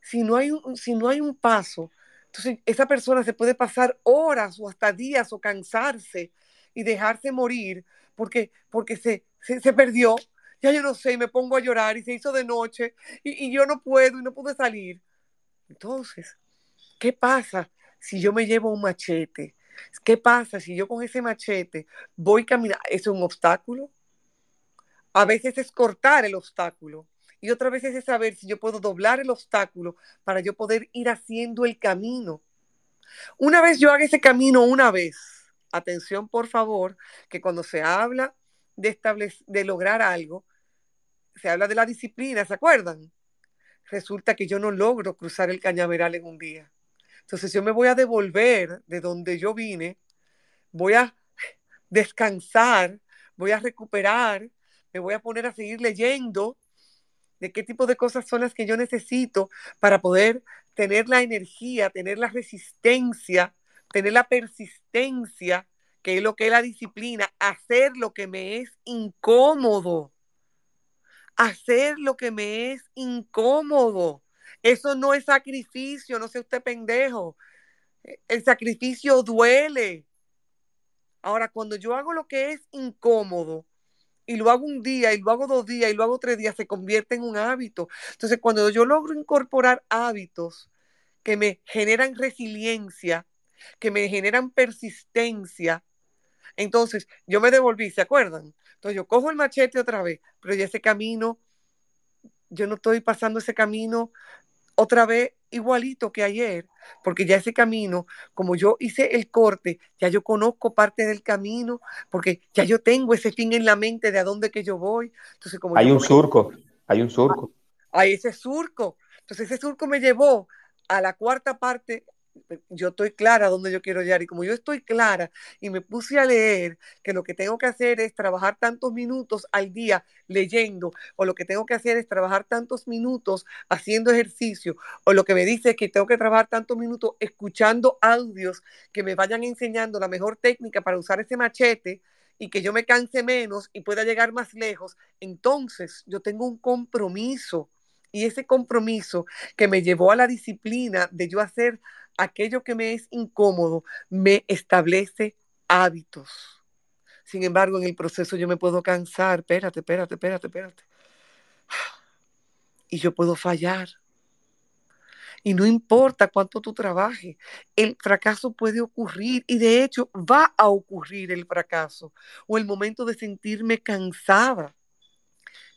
Si no hay un, si no hay un paso, entonces esa persona se puede pasar horas o hasta días o cansarse y dejarse morir porque, porque se, se, perdió. Ya yo no sé, me pongo a llorar y se hizo de noche y, y yo no puedo y no pude salir. Entonces, ¿Qué pasa si yo me llevo un machete? ¿Qué pasa si yo con ese machete voy caminando? ¿Es un obstáculo? A veces es cortar el obstáculo y otra vez es saber si yo puedo doblar el obstáculo para yo poder ir haciendo el camino. Una vez yo haga ese camino una vez, atención por favor, que cuando se habla de, de lograr algo, se habla de la disciplina, ¿se acuerdan? Resulta que yo no logro cruzar el cañaveral en un día. Entonces yo me voy a devolver de donde yo vine, voy a descansar, voy a recuperar, me voy a poner a seguir leyendo de qué tipo de cosas son las que yo necesito para poder tener la energía, tener la resistencia, tener la persistencia, que es lo que es la disciplina, hacer lo que me es incómodo, hacer lo que me es incómodo. Eso no es sacrificio, no sea usted pendejo. E, el sacrificio duele. Ahora, cuando yo hago lo que es incómodo y lo hago un día y lo hago dos días y lo hago tres días, se convierte en un hábito. Entonces, cuando yo logro incorporar hábitos que me generan resiliencia que me generan persistencia. Entonces, yo me devolví, ¿se acuerdan? Entonces, yo cojo el machete otra vez, pero ya ese camino, yo no estoy pasando ese camino otra vez igualito que ayer, porque ya ese camino, como yo hice el corte, ya yo conozco parte del camino, porque ya yo tengo ese fin en la mente de a dónde que yo voy. Entonces, como hay un surco, hay un surco. Hay ese surco. Entonces, ese surco me llevó a la cuarta parte yo estoy clara dónde yo quiero llegar y como yo estoy clara y me puse a leer que lo que tengo que hacer es trabajar tantos minutos al día leyendo o lo que tengo que hacer es trabajar tantos minutos haciendo ejercicio o lo que me dice es que tengo que trabajar tantos minutos escuchando audios que me vayan enseñando la mejor técnica para usar ese machete y que yo me canse menos y pueda llegar más lejos, entonces yo tengo un compromiso y ese compromiso que me llevó a la disciplina de yo hacer aquello que me es incómodo me establece hábitos. Sin embargo, en el proceso yo me puedo cansar, espérate, espérate, espérate, espérate. Y yo puedo fallar. Y no importa cuánto tú trabajes, el fracaso puede ocurrir y de hecho va a ocurrir el fracaso o el momento de sentirme cansada.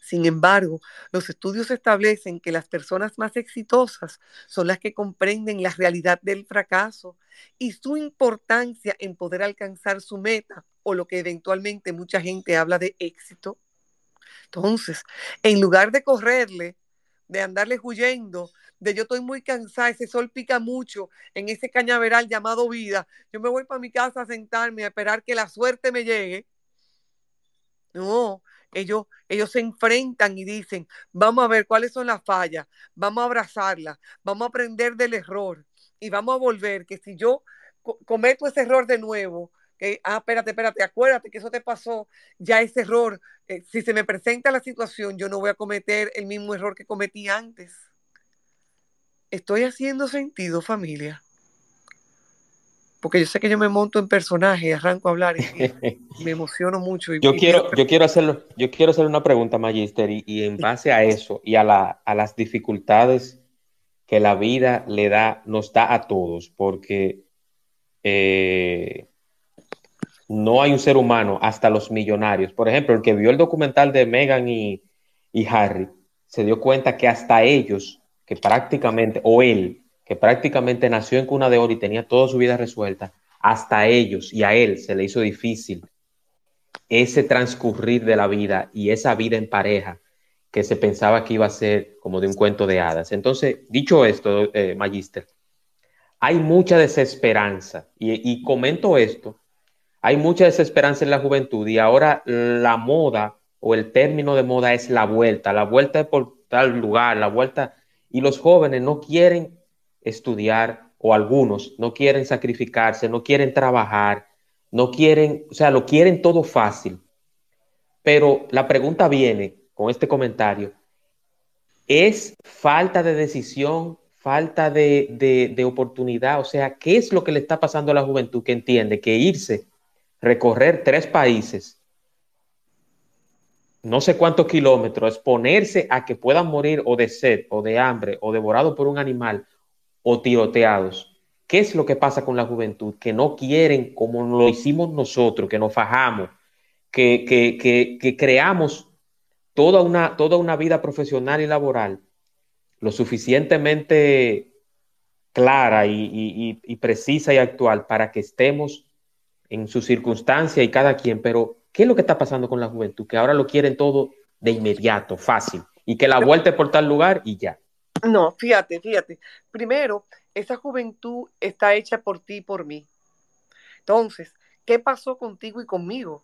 Sin embargo, los estudios establecen que las personas más exitosas son las que comprenden la realidad del fracaso y su importancia en poder alcanzar su meta o lo que eventualmente mucha gente habla de éxito. Entonces, en lugar de correrle, de andarle huyendo, de yo estoy muy cansada, ese sol pica mucho en ese cañaveral llamado vida, yo me voy para mi casa a sentarme a esperar que la suerte me llegue. No, ellos, ellos se enfrentan y dicen, vamos a ver cuáles son las fallas, vamos a abrazarlas, vamos a aprender del error y vamos a volver, que si yo cometo ese error de nuevo, que, ah, espérate, espérate, acuérdate que eso te pasó, ya ese error, eh, si se me presenta la situación, yo no voy a cometer el mismo error que cometí antes. Estoy haciendo sentido, familia porque yo sé que yo me monto en personaje y arranco a hablar y, *laughs* me emociono mucho. yo, quiero, yo, quiero hacerlo, yo quiero hacer una pregunta, Magister, y, en base a eso y a, la, a, las dificultades que la vida le da, nos da a todos, porque eh, no hay un ser humano, hasta los millonarios. Por ejemplo, el que vio el documental de Meghan y, y Harry, se dio cuenta que hasta ellos, que prácticamente, o él, que prácticamente nació en cuna de oro y tenía toda su vida resuelta, hasta a ellos y a él se le hizo difícil ese transcurrir de la vida y esa vida en pareja que se pensaba que iba a ser como de un cuento de hadas. Entonces, dicho esto, eh, Magister, hay mucha desesperanza y, y comento esto, hay mucha desesperanza en la juventud y ahora la moda o el término de moda es la vuelta, la vuelta por tal lugar, la vuelta, y los jóvenes no quieren estudiar o algunos no quieren sacrificarse, no quieren trabajar, no quieren, o sea, lo quieren todo fácil. Pero la pregunta viene con este comentario, ¿es falta de decisión, falta de, de, oportunidad? O sea, ¿qué es lo que le está pasando a la juventud que entiende que irse, recorrer tres países, no sé cuántos kilómetros, exponerse a que puedan morir o de sed o de hambre o devorado por un animal o tiroteados. ¿Qué es lo que pasa con la juventud? Que no quieren, como lo hicimos nosotros, que nos fajamos, que, que, creamos toda una, toda una vida profesional y laboral lo suficientemente clara y, y, precisa y actual para que estemos en su circunstancia y cada quien, pero ¿qué es lo que está pasando con la juventud? Que ahora lo quieren todo de inmediato, fácil, y que la vuelta por tal lugar y ya. No, fíjate, fíjate. Primero, esa juventud está hecha por ti y por mí. Entonces, ¿qué pasó contigo y conmigo?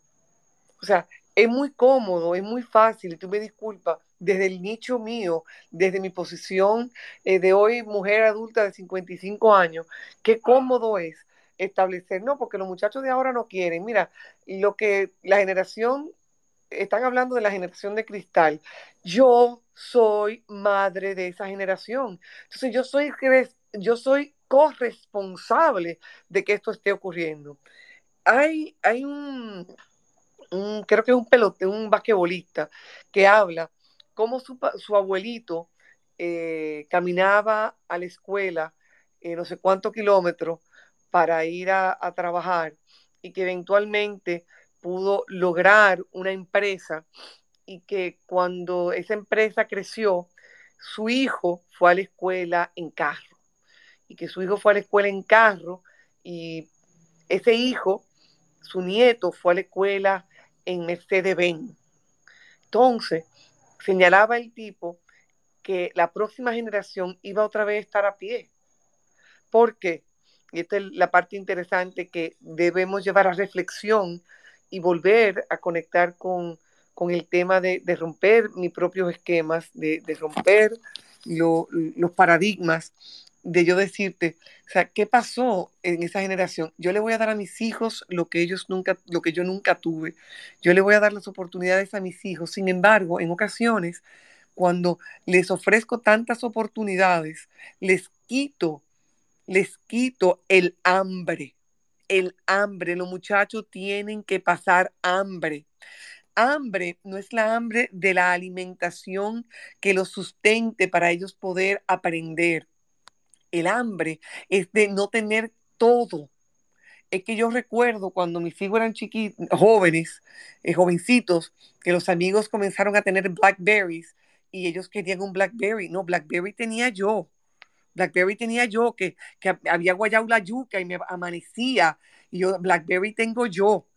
O sea, es muy cómodo, es muy fácil, y tú me disculpas, desde el nicho mío, desde mi posición eh, de hoy, mujer adulta de 55 años, qué cómodo es establecer, no, porque los muchachos de ahora no quieren. Mira, lo que la generación, están hablando de la generación de cristal. Yo soy madre de esa generación. Entonces yo soy, yo soy corresponsable de que esto esté ocurriendo. Hay, hay un, creo que es un pelote, un basquetbolista que habla cómo su, abuelito eh, caminaba a la escuela eh, no sé cuántos kilómetros para ir a, a trabajar y que eventualmente pudo lograr una empresa y que cuando esa empresa creció, su hijo fue a la escuela en carro y que su hijo fue a la escuela en carro y ese hijo, su nieto, fue a la escuela en Mercedes-Benz. Entonces, señalaba el tipo que la próxima generación iba otra vez a estar a pie. ¿Por qué? Y esta es la parte interesante que debemos llevar a reflexión y volver a conectar con, con el tema de, de, romper mis propios esquemas, de, de romper lo, los paradigmas, de yo decirte, o sea, ¿qué pasó en esa generación? Yo le voy a dar a mis hijos lo que ellos nunca, lo que yo nunca tuve. Yo le voy a dar las oportunidades a mis hijos. Sin embargo, en ocasiones, cuando les ofrezco tantas oportunidades, les quito, les quito el hambre el hambre. Los muchachos tienen que pasar hambre. Hambre no es la hambre de la alimentación que los sustente para ellos poder aprender. El hambre es de no tener todo. Es que yo recuerdo cuando mis hijos eran jóvenes, eh, jovencitos, que los amigos comenzaron a tener Blackberries y ellos querían un Blackberry. No, Blackberry tenía yo. Blackberry tenía yo, que, que había guayado la yuca y me amanecía. Y yo, Blackberry tengo yo.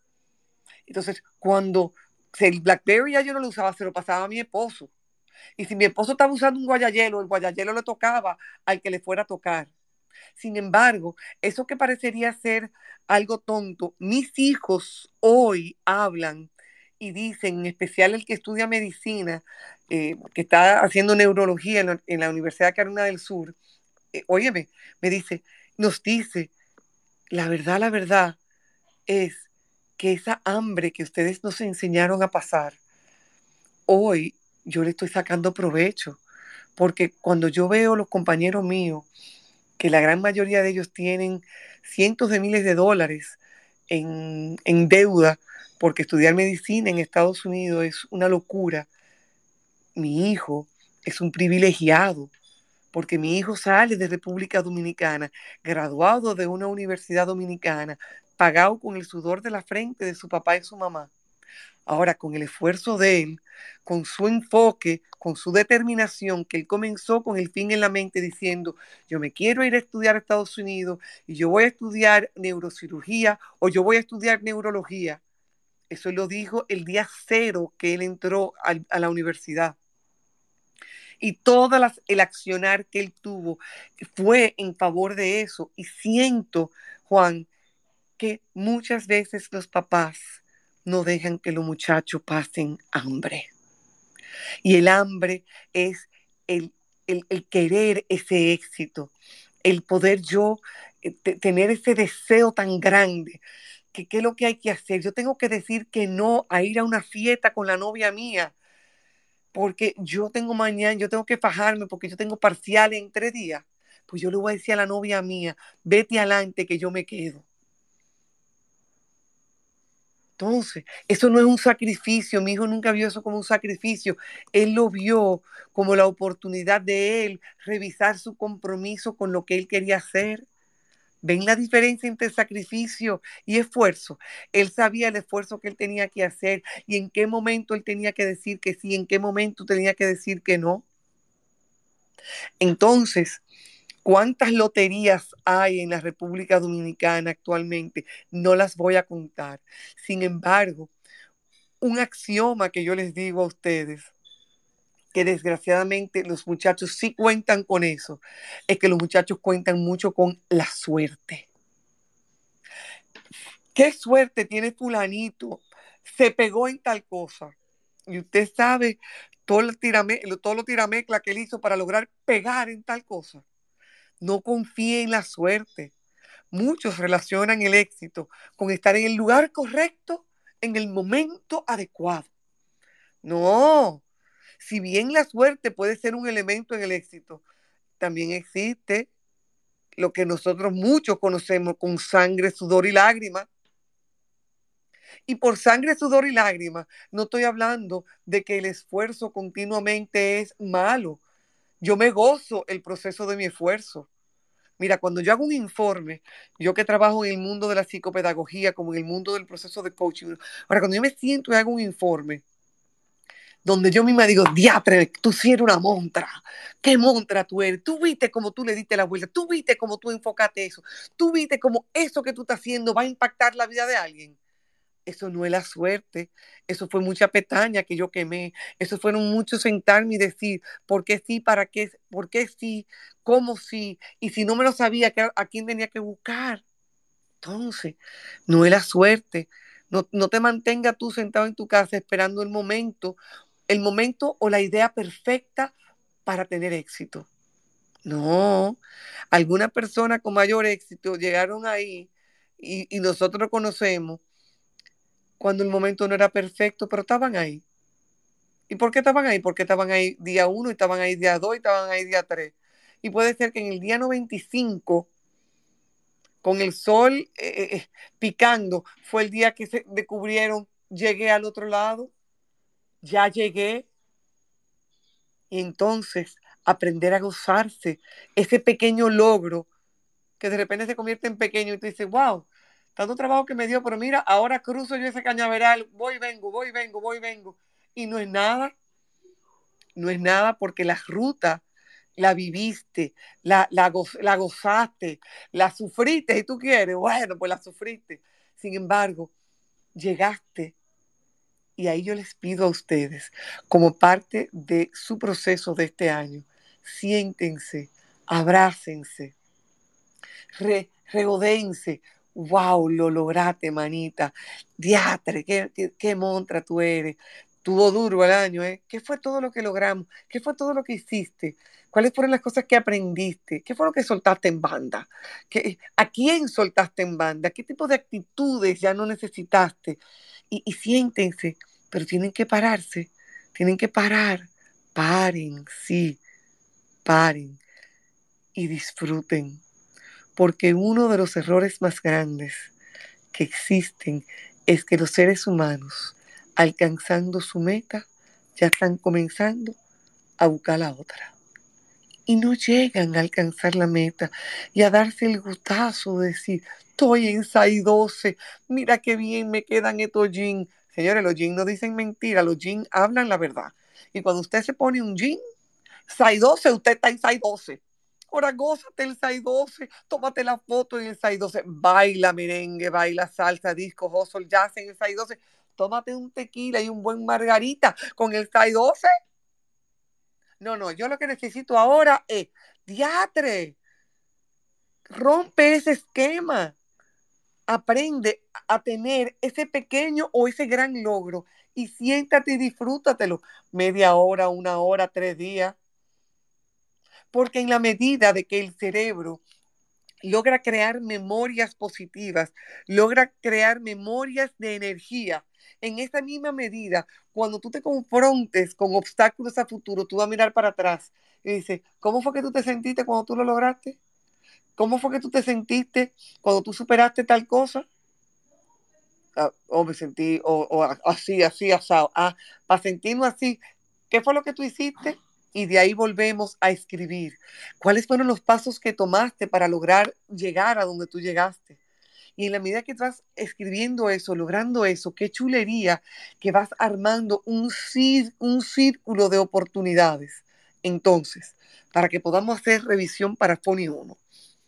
Entonces, cuando el Blackberry ya yo no lo usaba, se lo pasaba a mi esposo. Y si mi esposo estaba usando un guayayelo, el guayayelo le tocaba al que le fuera a tocar. Sin embargo, eso que parecería ser algo tonto, mis hijos hoy hablan y dicen, en especial el que estudia medicina, eh, que está haciendo neurología en la, Universidad Carolina del Sur, eh, óyeme, me dice, nos dice, la verdad, la verdad es que esa hambre que ustedes nos enseñaron a pasar, hoy yo le estoy sacando provecho, porque cuando yo veo los compañeros míos, que la gran mayoría de ellos tienen cientos de miles de dólares en, en deuda, porque estudiar medicina en Estados Unidos es una locura, mi hijo es un privilegiado porque mi hijo sale de República Dominicana, graduado de una universidad dominicana, pagado con el sudor de la frente de su papá y su mamá. Ahora, con el esfuerzo de él, con su enfoque, con su determinación, que él comenzó con el fin en la mente diciendo, yo me quiero ir a estudiar a Estados Unidos y yo voy a estudiar neurocirugía o yo voy a estudiar neurología. Eso lo dijo el día cero que él entró a, la universidad y todo el accionar que él tuvo fue en favor de eso. Y siento, Juan, muchas veces los papás no dejan que los muchachos pasen hambre. Y el hambre es el, el, querer ese éxito, el poder yo eh, tener ese deseo tan grande que qué es lo que hay que hacer. Yo tengo que decir que no a ir a una fiesta con la novia mía porque yo tengo mañana, yo tengo que fajarme porque yo tengo parcial en tres días, pues yo le voy a decir a la novia mía, vete adelante que yo me quedo. Entonces, eso no es un sacrificio, mi hijo nunca vio eso como un sacrificio, él lo vio como la oportunidad de él revisar su compromiso con lo que él quería hacer ¿Ven la diferencia entre sacrificio y esfuerzo? Él sabía el esfuerzo que él tenía que hacer y en qué momento él tenía que decir que sí, en qué momento tenía que decir que no. Entonces, ¿cuántas loterías hay en la República Dominicana actualmente? No las voy a contar. Sin embargo, un axioma que yo les digo a ustedes que desgraciadamente los muchachos sí cuentan con eso, es que los muchachos cuentan mucho con la suerte. ¿Qué suerte tiene fulanito? Se pegó en tal cosa. Y usted sabe todo, tirame, lo tiramecla que él hizo para lograr pegar en tal cosa. No confíe en la suerte. Muchos relacionan el éxito con estar en el lugar correcto en el momento adecuado. No, si bien la suerte puede ser un elemento en el éxito, también existe lo que nosotros muchos conocemos con sangre, sudor y lágrimas. Y por sangre, sudor y lágrimas, no estoy hablando de que el esfuerzo continuamente es malo. Yo me gozo el proceso de mi esfuerzo. Mira, cuando yo hago un informe, yo que trabajo en el mundo de la psicopedagogía, como en el mundo del proceso de coaching, ahora cuando yo me siento y hago un informe, donde yo misma digo, diatre, tú sí eres una montra, qué montra tú eres, tú viste cómo tú le diste la vuelta, tú viste cómo tú enfocaste eso, tú viste cómo eso que tú estás haciendo va a impactar la vida de alguien. Eso no es la suerte, eso fue mucha petaña que yo quemé, eso fueron muchos sentarme y decir, ¿por qué sí? ¿Para qué? ¿Por qué sí? ¿Cómo sí? Y si no me lo sabía, ¿a quién tenía que buscar? Entonces, no es la suerte. No, no te mantenga tú sentado en tu casa esperando el momento el momento o la idea perfecta para tener éxito. No, alguna persona con mayor éxito llegaron ahí y, nosotros lo conocemos cuando el momento no era perfecto, pero estaban ahí. ¿Y por qué estaban ahí? Porque estaban ahí día uno, y estaban ahí día dos, y estaban ahí día tres. Y puede ser que en el día 95, con el sol eh, eh, eh, picando, fue el día que se descubrieron, llegué al otro lado ya llegué. Y entonces aprender a gozarse ese pequeño logro que de repente se convierte en pequeño y tú dices, wow, tanto trabajo que me dio, pero mira, ahora cruzo yo ese cañaveral, voy, vengo, voy, vengo, voy, vengo. Y no es nada, no es nada porque la ruta la viviste, la, la, la gozaste, la sufriste, si tú quieres, bueno, pues la sufriste. Sin embargo, llegaste y ahí yo les pido a ustedes, como parte de su proceso de este año, siéntense, abrácense, re, regodense. Wow, lo lograste, manita. Diatre, qué, montra tú eres. Tuvo duro el año, ¿eh? ¿Qué fue todo lo que logramos? ¿Qué fue todo lo que hiciste? ¿Cuáles fueron las cosas que aprendiste? ¿Qué fue lo que soltaste en banda? ¿Qué, ¿A quién soltaste en banda? ¿Qué tipo de actitudes ya no necesitaste? y, siéntense, pero tienen que pararse, tienen que parar, paren, sí, paren y disfruten, porque uno de los errores más grandes que existen es que los seres humanos, alcanzando su meta, ya están comenzando a buscar la otra. Y no llegan a alcanzar la meta y a darse el gustazo de decir, estoy en 12, mira qué bien me quedan estos jeans. Señores, los jeans no dicen mentira, los jeans hablan la verdad. Y cuando usted se pone un jean, 12, usted está en 12. Ahora gózate el 12, tómate la foto en el 12, baila merengue, baila salsa, disco, hustle, jazz en el 12. Tómate un tequila y un buen margarita con el 12. No, no, yo lo que necesito ahora es diatre. Rompe ese esquema aprende a tener ese pequeño o ese gran logro y siéntate y disfrútatelo media hora, una hora, tres días. Porque en la medida de que el cerebro logra crear memorias positivas, logra crear memorias de energía, en esa misma medida, cuando tú te confrontes con obstáculos a futuro, tú vas a mirar para atrás y dices, ¿cómo fue que tú te sentiste cuando tú lo lograste? ¿Cómo fue que tú te sentiste cuando tú superaste tal cosa? Ah, o me sentí, o, así, así, asado. Ah, para sentirnos así, ¿qué fue lo que tú hiciste? Y de ahí volvemos a escribir. ¿Cuáles fueron los pasos que tomaste para lograr llegar a donde tú llegaste? Y en la medida que vas escribiendo eso, logrando eso, qué chulería que vas armando un, un círculo de oportunidades. Entonces, para que podamos hacer revisión para Foni 1.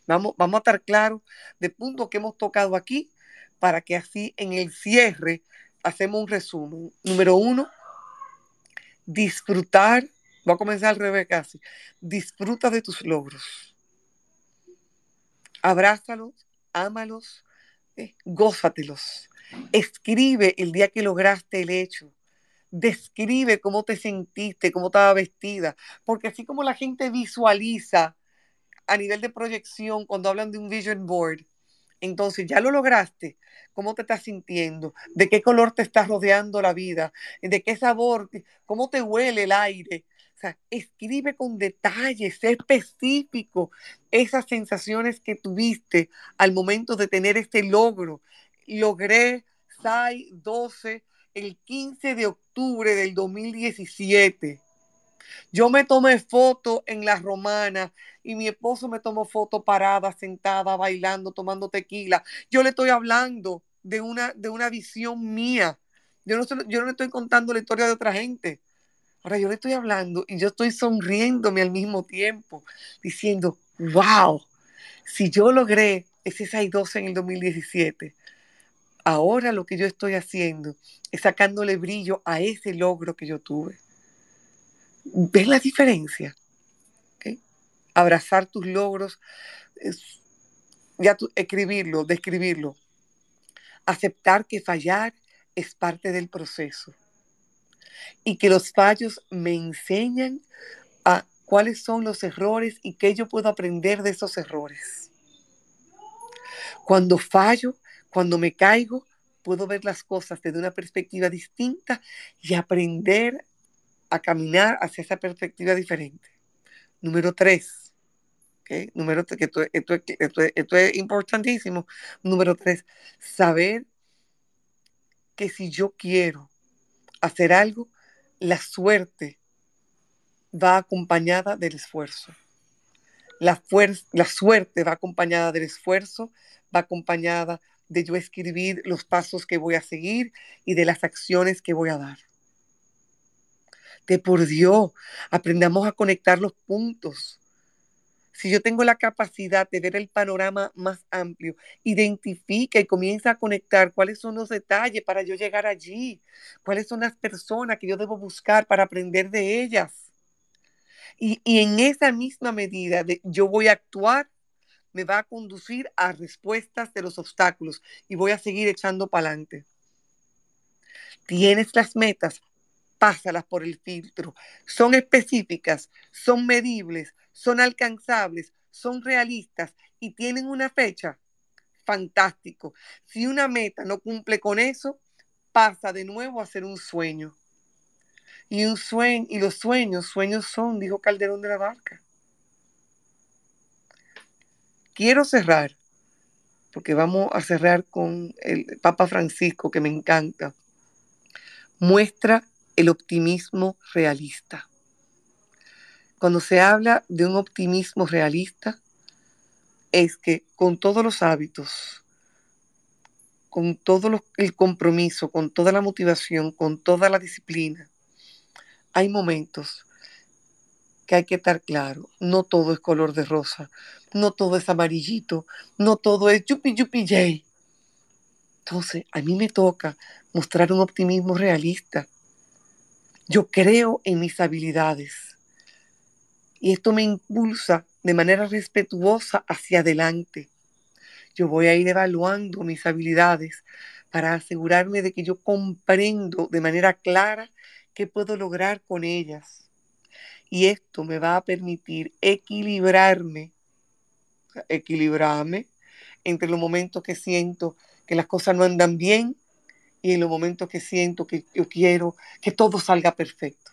Vamos, vamos a estar claros de puntos que hemos tocado aquí para que así en el cierre hacemos un resumen. Número uno, disfrutar, voy a comenzar al revés casi, disfruta de tus logros. Abrázalos, ámalos, eh, gózatelos. Escribe el día que lograste el hecho. Describe cómo te sentiste, cómo estaba vestida, porque así como la gente visualiza a nivel de proyección cuando hablan de un vision board. Entonces, ya lo lograste. ¿Cómo te estás sintiendo? ¿De qué color te está rodeando la vida? ¿De qué sabor? ¿Cómo te huele el aire? O sea, escribe con detalles, específico esas sensaciones que tuviste al momento de tener este logro. Logré SAI 12 el 15 de octubre del 2017 Yo me tomé foto en la romana y mi esposo me tomó foto parada, sentada, bailando, tomando tequila. Yo le estoy hablando de una, de una visión mía. Yo no, yo no le estoy contando la historia de otra gente. Ahora yo le estoy hablando y yo estoy sonriéndome al mismo tiempo, diciendo, wow, si yo logré ese 612 en el 2017, ahora lo que yo estoy haciendo es sacándole brillo a ese logro que yo tuve. ¿Ves la diferencia? Abrazar tus logros, ya escribirlo, describirlo. Aceptar que fallar es parte del proceso y que los fallos me enseñan a cuáles son los errores y qué yo puedo aprender de esos errores. Cuando fallo, cuando me caigo, puedo ver las cosas desde una perspectiva distinta y aprender a caminar hacia esa perspectiva diferente. Número tres. Número que esto, esto es importantísimo. Número tres, saber que si yo quiero hacer algo, la suerte va acompañada del esfuerzo. La, la suerte va acompañada del esfuerzo, va acompañada de yo escribir los pasos que voy a seguir y de las acciones que voy a dar. De por Dios, aprendamos a conectar los puntos. Si yo tengo la capacidad de ver el panorama más amplio, identifica y comienza a conectar cuáles son los detalles para yo llegar allí, cuáles son las personas que yo debo buscar para aprender de ellas. Y, en esa misma medida de yo voy a actuar, me va a conducir a respuestas de los obstáculos y voy a seguir echando para adelante. Tienes las metas, pásalas por el filtro. Son específicas, son medibles, son alcanzables, son realistas y tienen una fecha, fantástico. Si una meta no cumple con eso, pasa de nuevo a ser un sueño. Y un sueño, y los sueños, sueños son, dijo Calderón de la Barca. Quiero cerrar, porque vamos a cerrar con el Papa Francisco, que me encanta. Muestra el optimismo realista. Cuando se habla de un optimismo realista, es que con todos los hábitos, con todo el compromiso, con toda la motivación, con toda la disciplina, hay momentos que hay que estar claro, no todo es color de rosa, no todo es amarillito, no todo es yupi yupi yay. Entonces, a mí me toca mostrar un optimismo realista. Yo creo en mis habilidades y esto me impulsa de manera respetuosa hacia adelante. Yo voy a ir evaluando mis habilidades para asegurarme de que yo comprendo de manera clara qué puedo lograr con ellas. Y esto me va a permitir equilibrarme, equilibrarme entre los momentos que siento que las cosas no andan bien y en los momentos que siento que yo quiero que todo salga perfecto.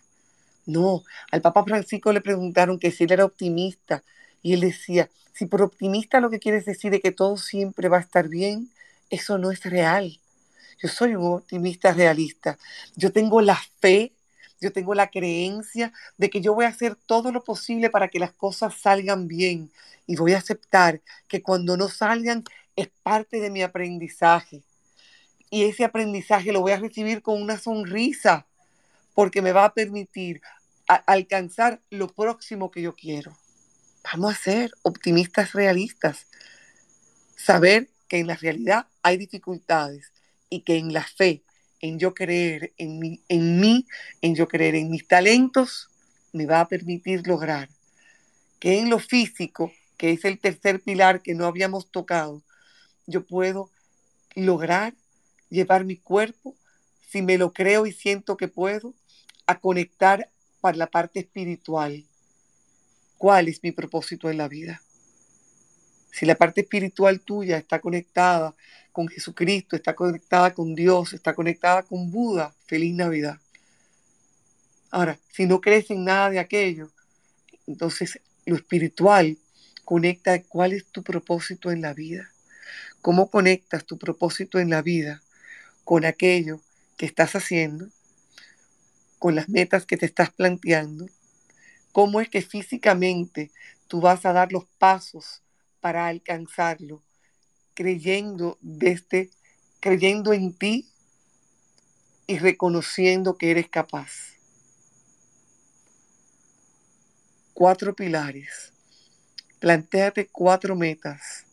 No, al Papa Francisco le preguntaron que si él era optimista y él decía, si por optimista lo que quieres decir es que todo siempre va a estar bien, eso no es real. Yo soy un optimista realista. Yo tengo la fe, yo tengo la creencia de que yo voy a hacer todo lo posible para que las cosas salgan bien y voy a aceptar que cuando no salgan es parte de mi aprendizaje. Y ese aprendizaje lo voy a recibir con una sonrisa porque me va a permitir alcanzar lo próximo que yo quiero. Vamos a ser optimistas realistas. Saber que en la realidad hay dificultades y que en la fe, en yo creer en mí, en mí, en yo creer en mis talentos, me va a permitir lograr que en lo físico, que es el tercer pilar que no habíamos tocado, yo puedo lograr llevar mi cuerpo, si me lo creo y siento que puedo, a conectar para la parte espiritual. ¿Cuál es mi propósito en la vida? Si la parte espiritual tuya está conectada con Jesucristo, está conectada con Dios, está conectada con Buda, feliz Navidad. Ahora, si no crees en nada de aquello, entonces lo espiritual conecta cuál es tu propósito en la vida. ¿Cómo conectas tu propósito en la vida con aquello que estás haciendo con las metas que te estás planteando cómo es que físicamente tú vas a dar los pasos para alcanzarlo, creyendo desde, creyendo en ti y reconociendo que eres capaz. Cuatro pilares. Plantéate cuatro metas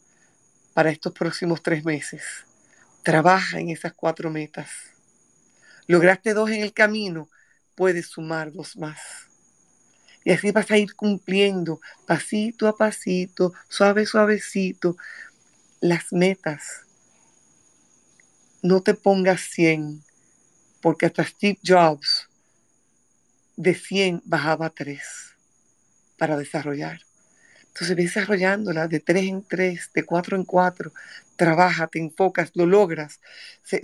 para estos próximos tres meses. Trabaja en esas cuatro metas. Lograste dos en el camino, puedes sumar dos más. Y así vas a ir cumpliendo pasito a pasito, suave, suavecito, las metas. No te pongas 100, porque hasta Steve Jobs de 100 bajaba a 3 para desarrollar. Entonces ves desarrollándola de 3 en 3, de 4 en 4, trabaja, te enfocas, lo logras,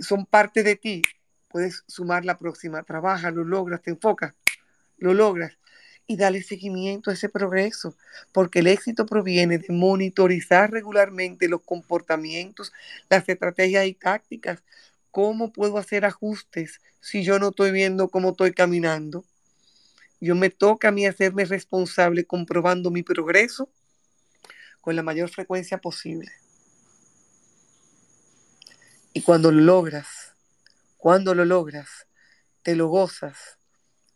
son parte de ti. Puedes sumar la próxima, trabaja, lo logras, te enfocas, lo logras y dale seguimiento a ese progreso, porque el éxito proviene de monitorizar regularmente los comportamientos, las estrategias y tácticas. ¿Cómo puedo hacer ajustes si yo no estoy viendo cómo estoy caminando? Yo me toca a mí hacerme responsable comprobando mi progreso con la mayor frecuencia posible. Y cuando lo logras, cuando lo logras, te lo gozas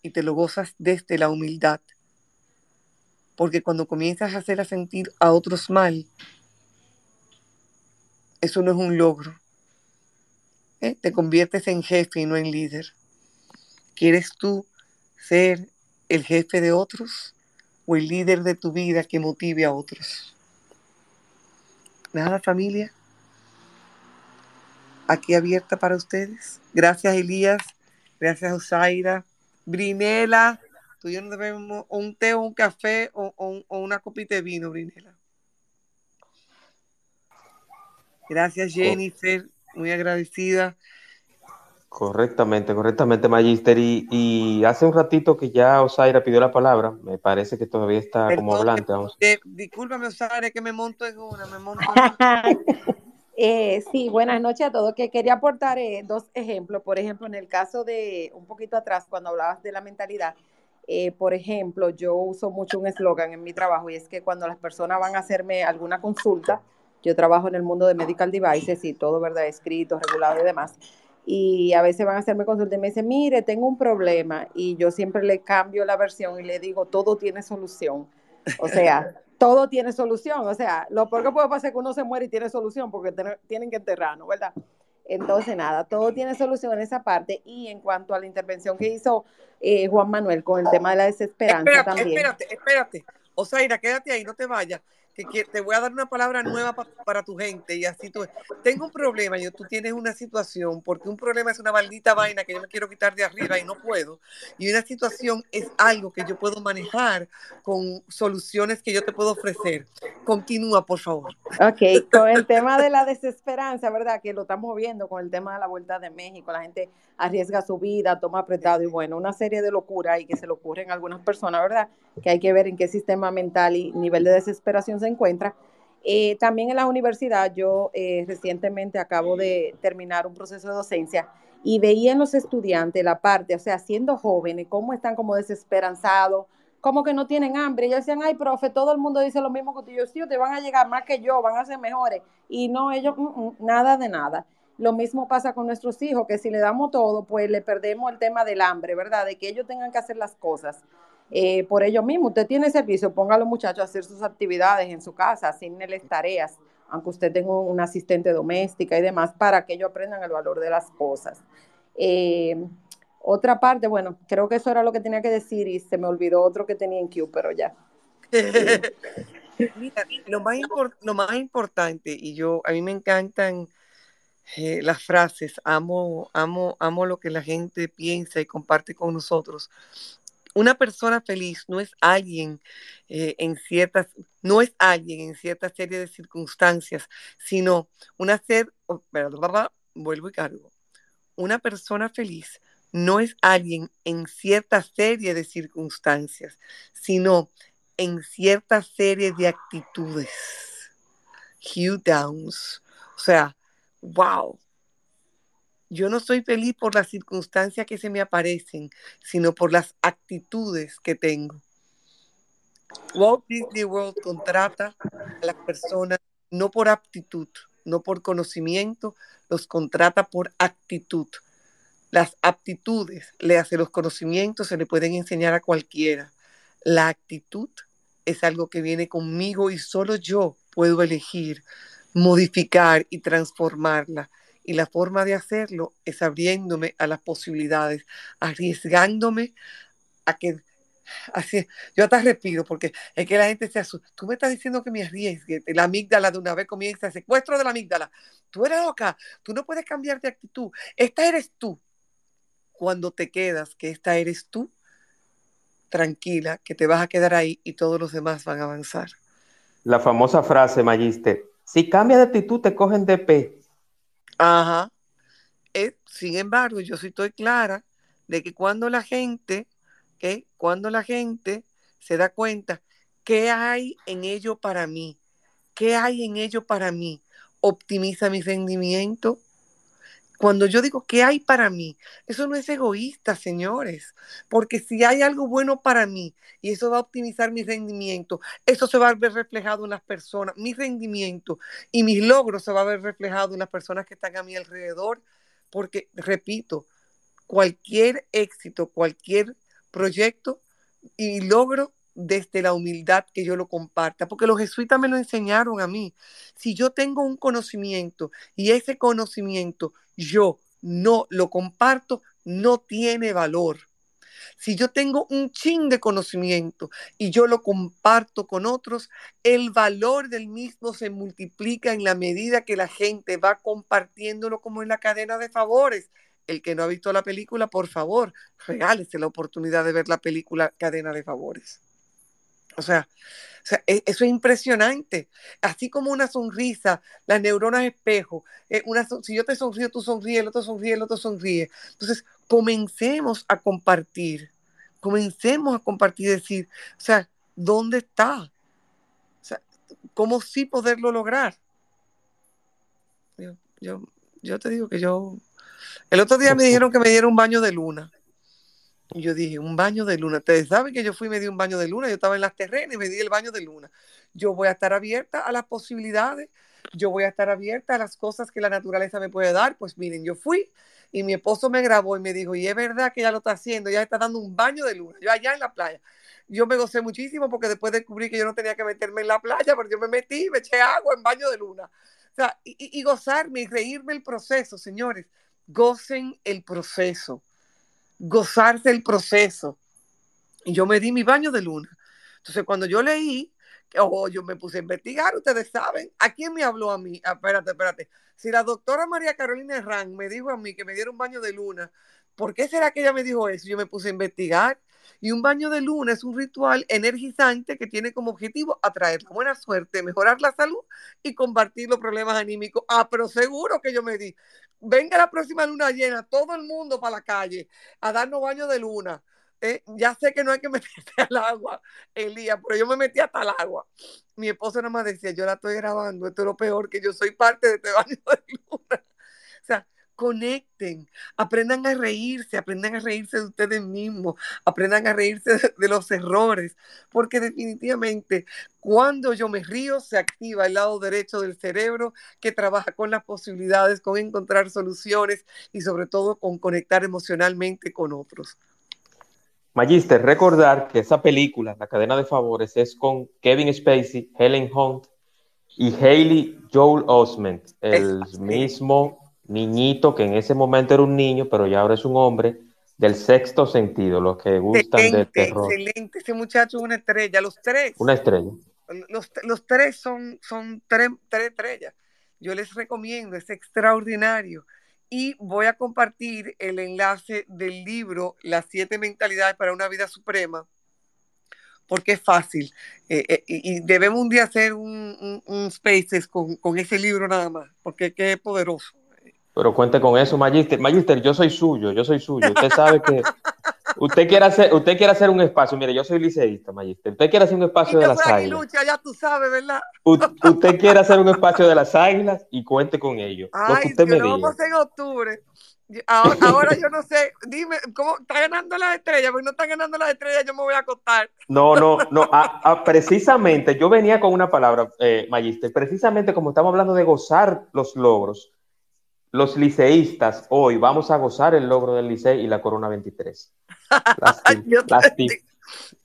y te lo gozas desde la humildad. Porque cuando comienzas a hacer a sentir a otros mal, eso no es un logro. ¿eh? Te conviertes en jefe y no en líder. ¿Quieres tú ser el jefe de otros o el líder de tu vida que motive a otros? Nada, familia. Aquí abierta para ustedes. Gracias, Elías. Gracias, Osaira. Brinela, tú y yo no debemos un té o un café o, una copita de vino, Brinela. Gracias, Jennifer, muy agradecida. Correctamente, correctamente, Magister. Y, hace un ratito que ya Osaira pidió la palabra, me parece que todavía está como hablante. Vamos. discúlpame, Osaira, que me monto en una, me monto en una. *laughs* Eh, sí, buenas noches a todos. Que quería aportar eh, dos ejemplos. Por ejemplo, en el caso de un poquito atrás, cuando hablabas de la mentalidad, eh, por ejemplo, yo uso mucho un eslogan en mi trabajo y es que cuando las personas van a hacerme alguna consulta, yo trabajo en el mundo de medical devices y todo, ¿verdad? Escrito, regulado y demás. Y a veces van a hacerme consulta y me dicen, mire, tengo un problema. Y yo siempre le cambio la versión y le digo, todo tiene solución. O sea, *laughs* todo tiene solución. O sea, lo peor que puede pasar es que uno se muere y tiene solución porque tienen que enterrarnos, ¿verdad? Entonces, nada, todo tiene solución en esa parte. Y en cuanto a la intervención que hizo eh, Juan Manuel con el tema de la desesperanza espérate, también. Espérate, espérate. Osaira, quédate ahí, no te vayas que, te voy a dar una palabra nueva para tu gente y así tú. Tengo un problema, yo, tú tienes una situación, porque un problema es una maldita vaina que yo me quiero quitar de arriba y no puedo. Y una situación es algo que yo puedo manejar con soluciones que yo te puedo ofrecer. Continúa, por favor. Ok, con el tema de la desesperanza, ¿verdad? Que lo estamos viendo con el tema de la vuelta de México, la gente arriesga su vida, toma apretado y bueno, una serie de locuras y que se le ocurren a algunas personas, ¿verdad? Que hay que ver en qué sistema mental y nivel de desesperación se encuentra. Eh, también en la universidad, yo eh, recientemente acabo de terminar un proceso de docencia y veía en los estudiantes la parte, o sea, siendo jóvenes, cómo están como desesperanzados, como que no tienen hambre. Ellos decían, ay, profe, todo el mundo dice lo mismo que tú. Yo, sí, te van a llegar más que yo, van a ser mejores. Y no, ellos, mm, mm, nada de nada. Lo mismo pasa con nuestros hijos, que si le damos todo, pues le perdemos el tema del hambre, ¿verdad? De que ellos tengan que hacer las cosas. Eh, por ello mismo, usted tiene servicio, ponga a los muchachos a hacer sus actividades en su casa, asignenles tareas, aunque usted tenga una asistente doméstica y demás, para que ellos aprendan el valor de las cosas. Eh, otra parte, bueno, creo que eso era lo que tenía que decir y se me olvidó otro que tenía en Q, pero ya. *laughs* Mira, lo más, lo más importante, y yo, a mí me encantan eh, las frases, amo, amo, amo lo que la gente piensa y comparte con nosotros una persona feliz no es alguien eh, en ciertas, no es alguien en cierta serie de circunstancias, sino una ser, oh, vuelvo y cargo. Una persona feliz no es alguien en cierta serie de circunstancias, sino en cierta serie de actitudes. Hugh Downs. O sea, wow, yo no soy feliz por las circunstancias que se me aparecen, sino por las actitudes que tengo. Walt Disney World contrata a las personas no por aptitud, no por conocimiento, los contrata por actitud. Las aptitudes, le hace los conocimientos, se le pueden enseñar a cualquiera. La actitud es algo que viene conmigo y solo yo puedo elegir, modificar y transformarla. Y la forma de hacerlo es abriéndome a las posibilidades, arriesgándome a que Así, yo hasta respiro porque es que la gente se asusta. Tú me estás diciendo que me arriesgue. La amígdala de una vez comienza el secuestro de la amígdala. Tú eres loca. Tú no puedes cambiar de actitud. Esta eres tú. Cuando te quedas, que esta eres tú, tranquila, que te vas a quedar ahí y todos los demás van a avanzar. La famosa frase, Magister. Si cambia de actitud, te cogen de pe. Ajá. Eh, sin embargo, yo sí estoy clara de que cuando la gente cuando la gente se da cuenta, ¿qué hay en ello para mí? ¿Qué hay en ello para mí? Optimiza mi rendimiento. Cuando yo digo, ¿qué hay para mí? Eso no es egoísta, señores, porque si hay algo bueno para mí y eso va a optimizar mi rendimiento, eso se va a ver reflejado en las personas, mi rendimiento y mis logros se va a ver reflejado en las personas que están a mi alrededor, porque, repito, cualquier éxito, cualquier proyecto y logro desde la humildad que yo lo comparta, porque los jesuitas me lo enseñaron a mí. Si yo tengo un conocimiento y ese conocimiento yo no lo comparto, no tiene valor. Si yo tengo un chin de conocimiento y yo lo comparto con otros, el valor del mismo se multiplica en la medida que la gente va compartiéndolo como en la cadena de favores el que no ha visto la película, por favor, regálese la oportunidad de ver la película Cadena de Favores. O sea, e, eso es impresionante. Así como una sonrisa, las neuronas espejo. Eh, una, si yo te sonrío, tú sonríes, el otro sonríe, el otro sonríe. Entonces, comencemos a compartir. Comencemos a compartir decir, o sea, ¿dónde está? O sea, ¿cómo sí poderlo lograr? Yo, yo, yo te digo que yo el otro día me dijeron que me diera un baño de luna. Yo dije, un baño de luna. Ustedes saben que yo fui y me di un baño de luna. Yo estaba en las terrenas y me di el baño de luna. Yo voy a estar abierta a las posibilidades. Yo voy a estar abierta a las cosas que la naturaleza me puede dar. Pues miren, yo fui y mi esposo me grabó y me dijo, y es verdad que ya lo está haciendo, ya está dando un baño de luna. Yo allá en la playa. Yo me gocé muchísimo porque después descubrí que yo no tenía que meterme en la playa, pero yo me metí, me eché agua en baño de luna. O sea, y, y gozarme y reírme el proceso, señores gocen el proceso, gozarse el proceso. Y yo me di mi baño de luna. Entonces, cuando yo leí, o yo me puse a investigar, ustedes saben, ¿a quién me habló a mí? Ah, espérate, espérate. Si la doctora María Carolina Herrán me dijo a mí que me diera un baño de luna, ¿por qué será que ella me dijo eso? Yo me puse a investigar y un baño de luna es un ritual energizante que tiene como objetivo atraer la buena suerte, mejorar la salud y combatir los problemas anímicos. Ah, pero seguro que yo me di. Venga la próxima luna llena, todo el mundo para la calle a darnos baño de luna. Eh, ya sé que no hay que *laughs* meterse al agua, Elías, pero yo me metí hasta el agua. Mi esposo nada más decía, yo la estoy grabando, esto es lo peor, que yo soy parte de este *laughs* baño de luna. Conecten, aprendan a reírse, aprendan a reírse de ustedes mismos, aprendan a reírse de, los errores, porque definitivamente cuando yo me río se activa el lado derecho del cerebro que trabaja con las posibilidades, con encontrar soluciones y sobre todo con conectar emocionalmente con otros. Magister, recordar que esa película, La cadena de favores, es con Kevin Spacey, Helen Hunt y Haley Joel Osment, el mismo niñito que en ese momento era un niño, pero ya ahora es un hombre del sexto sentido, los que gustan del terror. Excelente, ese muchacho es una estrella, los tres. Una estrella. Los, tres son, son tres, tres estrellas. Yo les recomiendo, es extraordinario. Y voy a compartir el enlace del libro Las siete mentalidades para una vida suprema, porque es fácil. Eh, eh, y debemos un día hacer un, un, Spaces con, con, ese libro nada más, porque es poderoso. Pero cuente con eso, Magister. Magister, yo soy suyo, yo soy suyo. Usted sabe que usted quiere hacer, usted quiere hacer un espacio. Mire, yo soy liceísta, Magister. Usted quiere hacer un espacio de las águilas. Lucha, ya tú sabes, ¿verdad? usted quiere hacer un espacio de las águilas y cuente con ello. Ay, lo que me vamos en octubre. Ahora, yo no sé, dime, ¿cómo está ganando las estrellas? Porque no están ganando las estrellas, yo me voy a acostar. No, no, no, precisamente, yo venía con una palabra, eh, Magister, precisamente como estamos hablando de gozar los logros, los liceístas hoy vamos a gozar el logro del licey y la Corona 23. *laughs*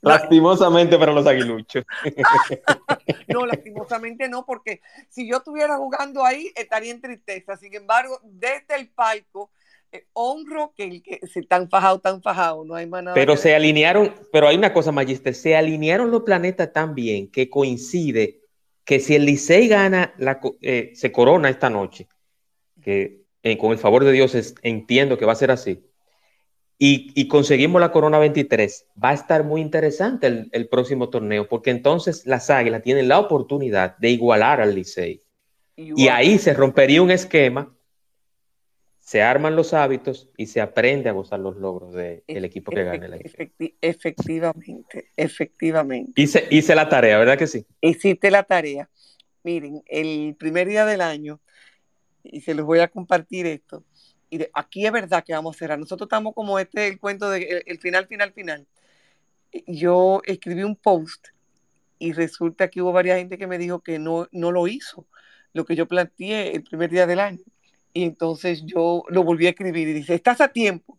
lastimosamente para los aguiluchos. *laughs* no, lastimosamente no, porque si yo estuviera jugando ahí estaría en tristeza. Sin embargo, desde el palco eh, honro que, el que se tan fajado, tan fajado, no hay más nada. Pero se alinearon, pero hay una cosa, Magister, se alinearon los planetas tan bien que coincide que si el Licey gana, la, eh, se corona esta noche, que eh, con el favor de Dios entiendo que va a ser así, y, conseguimos la Corona 23, va a estar muy interesante el, el, próximo torneo, porque entonces las Águilas tienen la oportunidad de igualar al Licey. Y ahí se rompería un esquema se arman los hábitos y se aprende a gozar los logros del equipo que gane la Efectivamente, efectivamente. Hice, hice la tarea, ¿verdad que sí? Hiciste la tarea. Miren, el primer día del año, y se los voy a compartir esto, y aquí es verdad que vamos a cerrar. Nosotros estamos como este, el cuento de el, final, final, final. Yo escribí un post y resulta que hubo varias gente que me dijo que no, no lo hizo, lo que yo planteé el primer día del año. Y entonces yo lo volví a escribir y dice, estás a tiempo.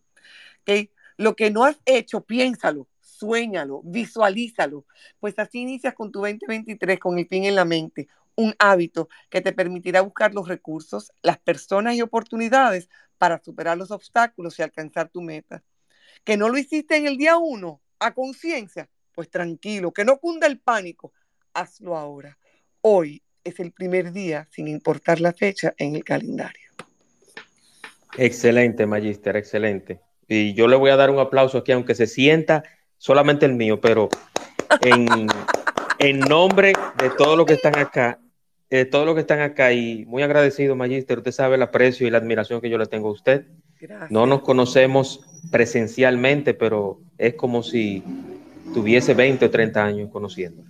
¿okay? Lo que no has hecho, piénsalo, suéñalo, visualízalo. Pues así inicias con tu 2023 con el fin en la mente, un hábito que te permitirá buscar los recursos, las personas y oportunidades para superar los obstáculos y alcanzar tu meta. Que no lo hiciste en el día uno, a conciencia, pues tranquilo, que no cunda el pánico, hazlo ahora. Hoy es el primer día, sin importar la fecha, en el calendario. Excelente, Magister, excelente. Y yo le voy a dar un aplauso aquí, aunque se sienta solamente el mío, pero en, en nombre de todos los que están acá, de todos los que están acá, y muy agradecido, Magister, usted sabe el aprecio y la admiración que yo le tengo a usted. No nos conocemos presencialmente, pero es como si tuviese 20 o 30 años conociendo.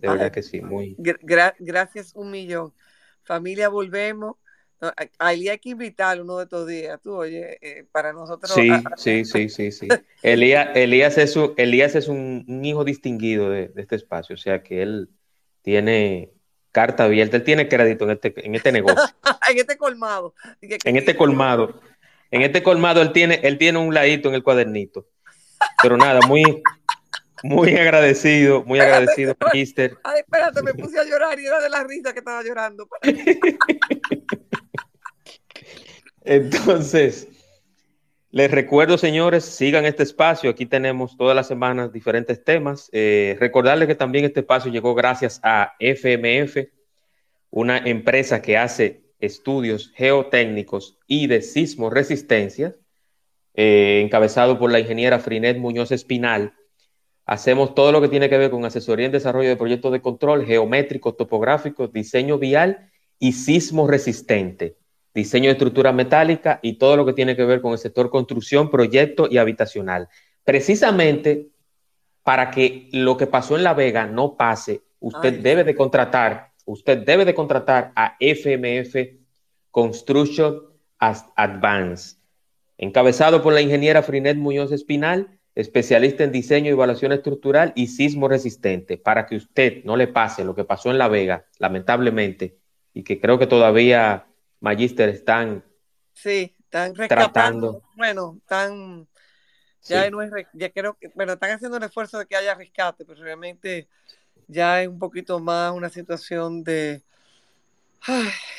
De verdad que sí, muy. gracias un millón. Familia, volvemos Ahí hay que invitar uno de estos días, tú, oye, eh, para nosotros. Sí, sí, sí, sí, *laughs* sí. Elías, Elías es, un, Elías es un, hijo distinguido de, este espacio, o sea que él tiene carta abierta, él tiene crédito en este, en este negocio. *laughs* en este colmado. en este colmado. En este colmado él tiene, él tiene un ladito en el cuadernito. Pero nada, muy, muy agradecido, muy agradecido, Mister. Ay, espérate, me puse a llorar y era de la risa que estaba llorando. *laughs* Entonces, les recuerdo, señores, sigan este espacio. Aquí tenemos todas las semanas diferentes temas. Eh, recordarles que también este espacio llegó gracias a FMF, una empresa que hace estudios geotécnicos y de sismo resistencia, eh, encabezado por la ingeniera Frinet Muñoz Espinal. Hacemos todo lo que tiene que ver con asesoría en desarrollo de proyectos de control geométrico, topográfico, diseño vial y sismo resistente diseño de estructura metálica y todo lo que tiene que ver con el sector construcción, proyecto y habitacional. Precisamente para que lo que pasó en La Vega no pase, usted debe de contratar, usted debe de contratar a FMF Construction Advance, encabezado por la ingeniera Frinet Muñoz Espinal, especialista en diseño y evaluación estructural y sismo resistente, para que usted no le pase lo que pasó en La Vega, lamentablemente, y que creo que todavía Magister están sí, están rescatando. Bueno, están ya no es ya creo que bueno, están haciendo un esfuerzo de que haya rescate, pero realmente ya es un poquito más una situación de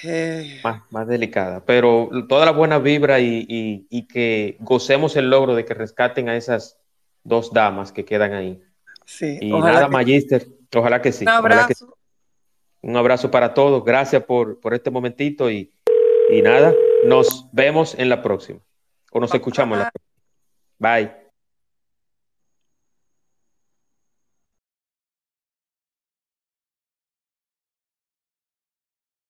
eh. más, delicada, pero toda la buena vibra y, que gocemos el logro de que rescaten a esas dos damas que quedan ahí. Sí, y nada, Magister, ojalá que sí. Un abrazo. Un abrazo para todos, gracias por, por este momentito y y nada, nos vemos en la próxima. O nos escuchamos en la próxima. Bye.